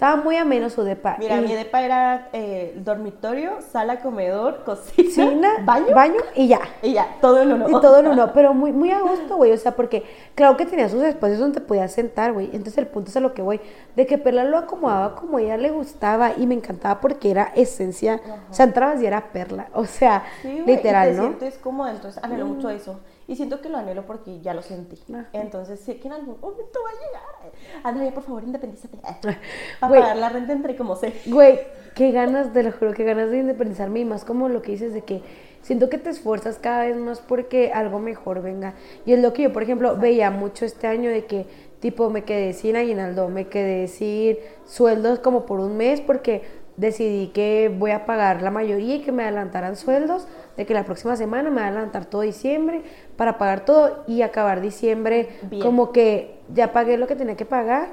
Estaba muy ameno su depa. Mira, Y mi depa era eh, dormitorio, sala, comedor, cocina, baño, baño y ya. y ya, todo en uno. Y todo en uno, pero muy, muy a gusto, güey. O sea, porque claro que tenía sus espacios donde podías sentar, güey. Entonces el punto es a lo que voy. De que Perla lo acomodaba como a ella le gustaba y me encantaba porque era esencia. O sea, entrabas y era Perla. O sea, Sí, literal, y te ¿no? sientes cómoda, entonces anhelo mucho eso. Y siento que lo anhelo porque ya lo sentí. Ajá. Entonces sé que en algún momento va a llegar. Andrea, por favor, independízate. Para Güey. pagar la renta entre como sé. Güey, qué ganas, te lo juro, qué ganas de independizarme y más como lo que dices de que siento que te esfuerzas cada vez más porque algo mejor venga. Y es lo que yo, por ejemplo, veía mucho este año de que tipo me quedé sin aguinaldo, me quedé sin sueldos como por un mes porque decidí que voy a pagar la mayoría y que me adelantaran sueldos, de que la próxima semana me voy a adelantar todo diciembre para pagar todo y acabar diciembre Bien. como que ya pagué lo que tenía que pagar,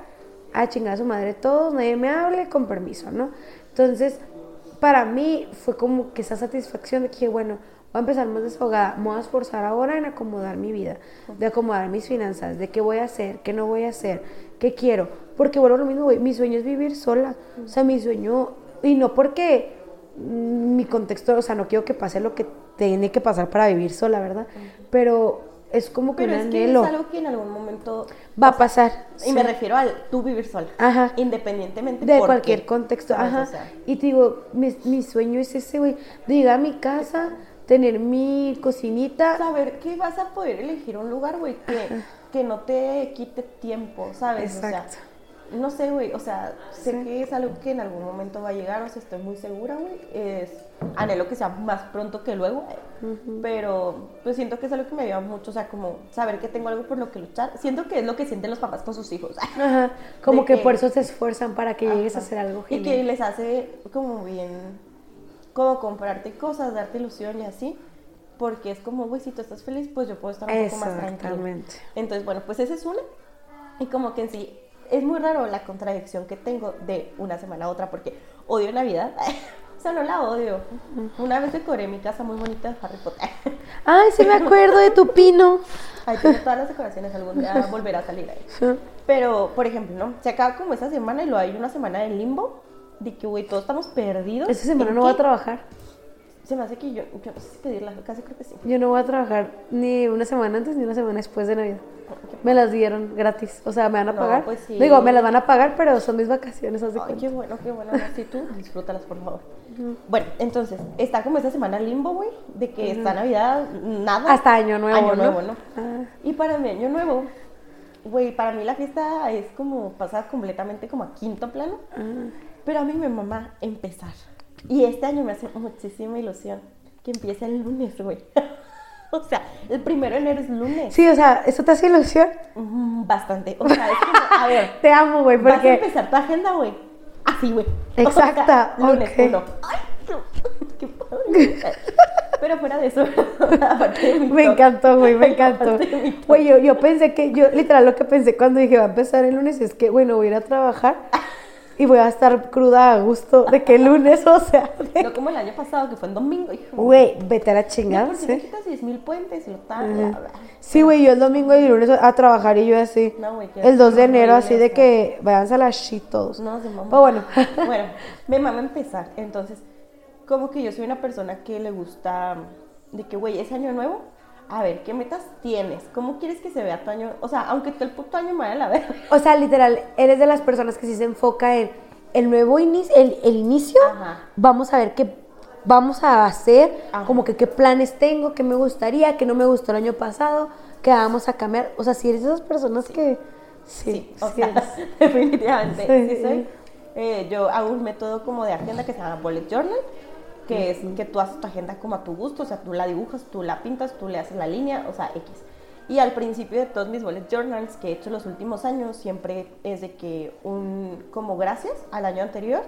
a chingar a su madre todos, nadie me hable, con permiso, ¿no? Entonces, para mí fue como que esa satisfacción de que, bueno, voy a empezar más desahogada, me voy a esforzar ahora en acomodar mi vida, de acomodar mis finanzas, de qué voy a hacer, qué no voy a hacer, qué quiero. Porque bueno, lo mismo, mi sueño es vivir sola. O sea, mi sueño, y no porque mi contexto, o sea, no quiero que pase lo que tiene que pasar para vivir sola, ¿verdad? Pero es como que Pero un es que es algo que en algún momento Va a pasar. Y me refiero al tú vivir sola. Ajá. Independientemente de cualquier contexto. Ajá. O Y te digo, mi, mi sueño es ese, güey, de llegar a mi casa, tener mi cocinita. saber que vas a poder elegir un lugar, güey, que, que no te quite tiempo, ¿sabes? O Exacto. sea, no sé, güey, o sea, sé que es algo que en algún momento va a llegar, o sea, estoy muy segura, güey. Es anhelo que sea más pronto que luego, pero pues siento que es algo que me ayuda mucho, o sea, como saber que tengo algo por lo que luchar. Siento que es lo que sienten los papás con sus hijos. Ajá. Como que, que- por eso se esfuerzan para que llegues a hacer algo Y que genial. les hace como bien, como comprarte cosas, darte ilusión y así. Porque es como, güey, si tú estás feliz, pues yo puedo estar un poco más tranquila. Exactamente. Entonces, bueno, pues esa es una. Y como que en sí, es muy raro la contradicción que tengo de una semana a otra, porque odio Navidad. o sea, no la odio. Una vez decoré mi casa muy bonita de Harry Potter. Ay, sí me acuerdo de tu pino. Ahí tiene todas las decoraciones, algún día volverá a salir ahí. Pero, por ejemplo, ¿no? Se acaba como esa semana y luego hay una semana de limbo, de que, güey, todos estamos perdidos. Esta semana ¿En no voy a trabajar. Se me hace que yo, yo no sé si pedirla, casi creo que sí. Yo no voy a trabajar ni una semana antes ni una semana después de Navidad. Me las dieron gratis. O sea, me van a No, pagar. pues sí. Digo, me las van a pagar, pero son mis vacaciones, haz de Ay, qué bueno, qué bueno. Así tú, disfrútalas, por favor. Bueno, entonces, está como esa semana limbo, güey, de que está Navidad, nada. Hasta Año Nuevo, Año. Nuevo, ¿no? Ah. Y para mi Año Nuevo, güey, para mí la fiesta es como pasar completamente como a quinto plano. Ah. Pero a mí me mamá empezar. Y este año me hace muchísima ilusión que empiece el lunes, güey. o sea, el primero de enero es lunes. Sí, o sea, ¿eso te hace ilusión? Mm, Bastante. O sea, es como, a ver, Te amo, güey, vas a porque... empezar tu agenda, güey. Así, güey. Exacta, O sea, lunes uno. Ay, no, qué padre. Pero fuera de eso, aparte de mi Me encantó, güey, me encantó. Güey, yo, yo pensé que, yo literal lo que pensé cuando dije va a empezar el lunes es que, bueno, voy a ir a trabajar y voy a estar cruda a gusto de que el lunes, o sea, de- No como el año pasado, que fue en domingo, hijo. güey, vete a la No, chingada, porque me sí. quitas 10 mil puentes y lo tal. Sí, güey, yo el domingo y el lunes a trabajar y yo así. No, güey, el 2 de enero así de que váyanse a la shit todos. No, se mamó. Pero bueno. bueno, me mama empezar. Entonces, como que yo soy una persona que le gusta de que, güey, es año nuevo. A ver, ¿qué metas tienes? ¿Cómo quieres que se vea tu año? O sea, aunque todo el puto año me vaya a la verga. O sea, literal, eres de las personas que sí se enfoca en el nuevo inicio, el, el inicio, Ajá. vamos a ver qué vamos a hacer, Ajá. como que qué planes tengo, qué me gustaría, qué no me gustó el año pasado, qué vamos a cambiar. O sea, si eres de esas personas que... Sí, Sí, o sí sea, definitivamente. Sí. Sí soy. Eh, yo hago un método como de agenda que se llama Bullet Journal, que es que tú haces tu agenda como a tu gusto, o sea, tú la dibujas, tú la pintas, tú le haces la línea, o sea, X. Y al principio de todos mis bullet journals que he hecho los últimos años, siempre es de que un, como gracias al año anterior,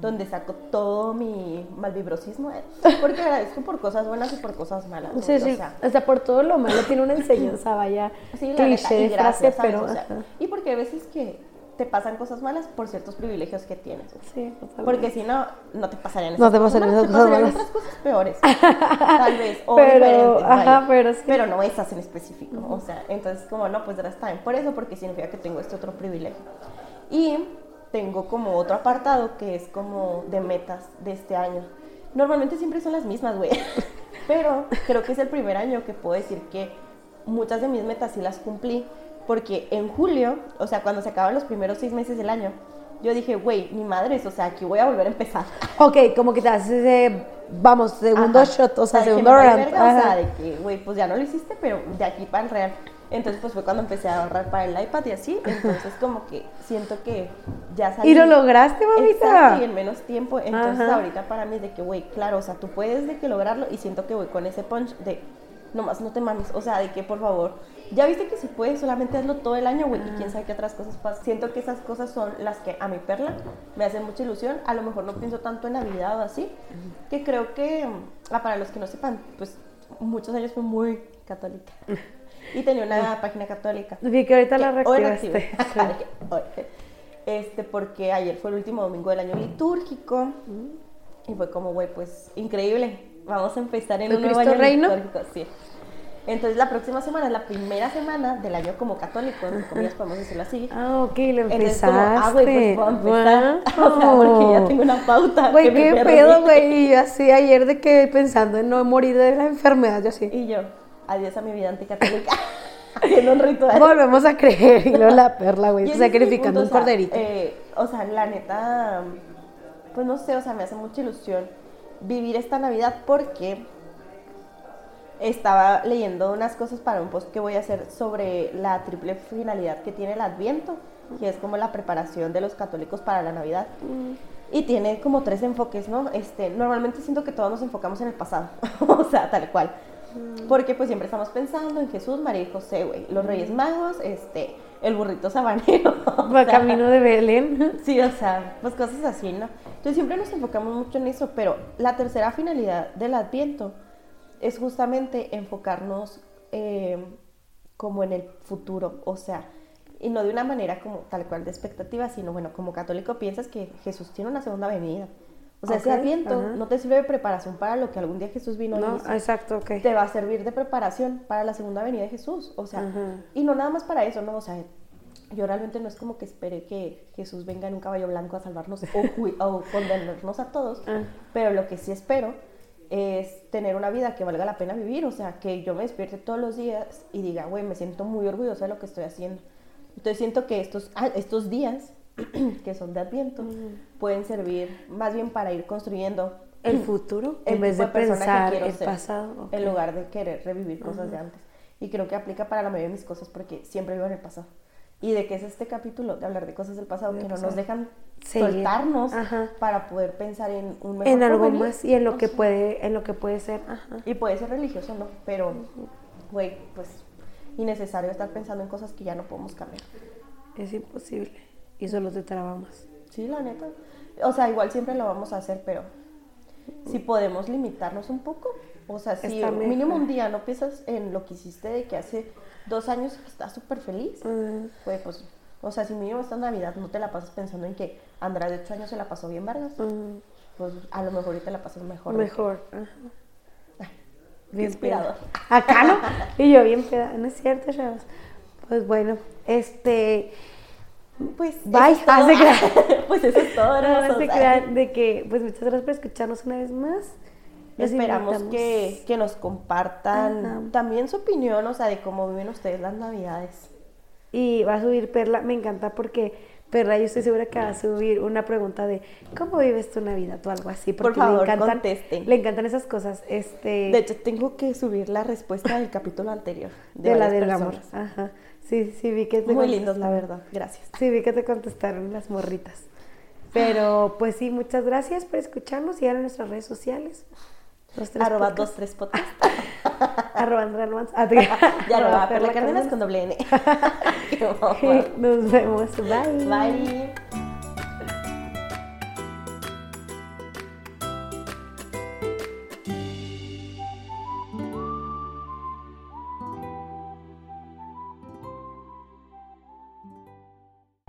donde saco todo mi malvibrosismo, eh, porque agradezco por cosas buenas y por cosas malas. ¿no? Sí, O sí. sea, O sea, por todo lo malo tiene una enseñanza, vaya. Sí, la neta, cliché y de frase, gracias, ¿sabes? pero... O sea, y porque hay veces que te pasan cosas malas por ciertos privilegios que tienes. Sí, totalmente. Porque si no, no te pasarían esas No te cosas pasarían malas, esas te cosas pasarían malas. otras cosas peores. Tal vez, o Pero, diferentes, ajá, pero sí. Pero no esas en específico. O sea, entonces como no, pues that's time. Por eso, porque significa que tengo este otro privilegio. Y tengo como otro apartado que es como de metas de este año. Normalmente siempre son las mismas, güey. Pero creo que es el primer año que puedo decir que muchas de mis metas sí las cumplí. Porque en julio, o sea, cuando se acaban los primeros seis meses del año, yo dije, güey, mi madre, o sea, aquí voy a volver a empezar. Ok, como que te haces ese, vamos, segundo Ajá. shot, o sea, segundo round. O sea, de que, güey, pues ya no lo hiciste, pero de aquí para el real. Entonces, pues fue cuando empecé a ahorrar para el iPad y así. Entonces, como que siento que ya salí. Y lo lograste, mamita. Exacto, y en menos tiempo. Entonces, Ajá. ahorita para mí es de que, güey, claro, o sea, tú puedes de que lograrlo y siento que voy con ese punch de, nomás no te mames. O sea, de que, por favor, ya viste que si puedes, solamente hazlo todo el año, güey, y quién sabe qué otras cosas pasan. Siento que esas cosas son las que a mi perla me hacen mucha ilusión. A lo mejor no pienso tanto en Navidad o así, que creo que, ah, para los que no sepan, pues muchos años fui muy católica. Y tenía una página católica. Vi que ahorita la Que hoy reactivaste. reactivé. Hoy. Este, porque ayer fue el último domingo del año litúrgico. Y fue como, güey, pues increíble. Vamos a empezar en ¿De un nuevo Cristo año Reino? litúrgico, Sí. Entonces la próxima semana es la primera semana del año como católico, entre comillas podemos decirlo así. Ah, ok, lo empezaste. como, ah, güey, pues puedo empezar. O sea, Guau. porque ya tengo una pauta. Güey, qué pedo, güey. Y así ayer de que pensando en no morir de la enfermedad, yo así. Y yo, adiós a mi vida anticatólica. Haciendo un ritual. Volvemos a creer. Y luego la perla, güey. Sacrificando un punto, o sea, corderito. eh, o sea, la neta, pues no sé, o sea, me hace mucha ilusión vivir esta Navidad porque estaba leyendo unas cosas para un post que voy a hacer sobre la triple finalidad que tiene el Adviento, que es como la preparación de los católicos para la Navidad. Y tiene como tres enfoques, ¿no? Este, normalmente siento que todos nos enfocamos en el pasado, o sea, tal cual. Porque pues siempre estamos pensando en Jesús, María y José, güey. Los Reyes Magos, este, el burrito sabanero. o sea, camino de Belén. Sí, o sea, pues cosas así, ¿no? Entonces siempre nos enfocamos mucho en eso, pero la tercera finalidad del Adviento es justamente enfocarnos eh, como en el futuro, o sea, y no de una manera como tal cual de expectativa, sino bueno, como católico piensas que Jesús tiene una segunda venida. O sea, ese Adviento ajá. no te sirve de preparación para lo que algún día Jesús vino y No, hizo exacto, ok. te va a servir de preparación para la segunda venida de Jesús. O sea, y no nada más para eso, ¿no? O sea, yo realmente no es como que espere que Jesús venga en un caballo blanco a salvarnos o, o condenarnos a todos, Ah. pero lo que sí espero es tener una vida que valga la pena vivir, o sea, que yo me despierte todos los días y diga, güey, me siento muy orgullosa de lo que estoy haciendo. Entonces siento que estos, ah, estos días, que son de Adviento, pueden servir más bien para ir construyendo El futuro, el en vez de que pensar quiero el ser, pasado. En lugar de querer revivir cosas de antes. Y creo que aplica para la mayoría de mis cosas porque siempre vivo en el pasado. ¿Y de qué es este capítulo? De hablar de cosas del pasado que no nos dejan Seguir. soltarnos Ajá. para poder pensar en un mejor En algo porvenir. más y en lo que puede, en lo que puede ser. Ajá. Y puede ser religioso, ¿no? Pero, güey, pues innecesario estar pensando en cosas que ya no podemos cambiar. Es imposible. Y solo te traba más. Sí, la neta. O sea, igual siempre lo vamos a hacer, pero si podemos limitarnos un poco. O sea, si mínimo un día no piensas en lo que hiciste de que hace dos años estás súper feliz, Ah, güey, pues, o sea, si mínimo esta Navidad no te la pasas pensando en que Andrea de ocho años se la pasó bien Vargas, ah, pues a lo mejor ahorita la pasas mejor. mejor. ajá. Qué inspirador. peda. Acá no. Y yo bien peda. No es cierto, chavos. Pues bueno, este. Pues, Bye. Ah, se pues eso es todo, Ahora hermosos. se crean de que, pues muchas gracias por escucharnos una vez más. Esperamos que, que nos compartan Ajá. también su opinión, o sea, de cómo viven ustedes las Navidades. Y va a subir Perla, me encanta porque Perla, yo estoy segura que va a subir una pregunta de ¿cómo vives tu Navidad? o algo así. Porque favor, le encantan, contesten. Le encantan esas cosas. Este, De hecho, tengo que subir la respuesta del capítulo anterior. de, la varias del amor. personas. Ajá. Sí, sí, vi que te Muy lindos, la verdad. Gracias. Sí, vi que te contestaron las morritas. Pero pues sí, muchas gracias por escucharnos. Sigan en nuestras redes sociales. Dos, tres Arroba podcast. dos, tres podcast. Arroba Andrea Almanza. Ah, y arroba Perla Cárdenas con doble N. Nos vemos. Bye. Bye.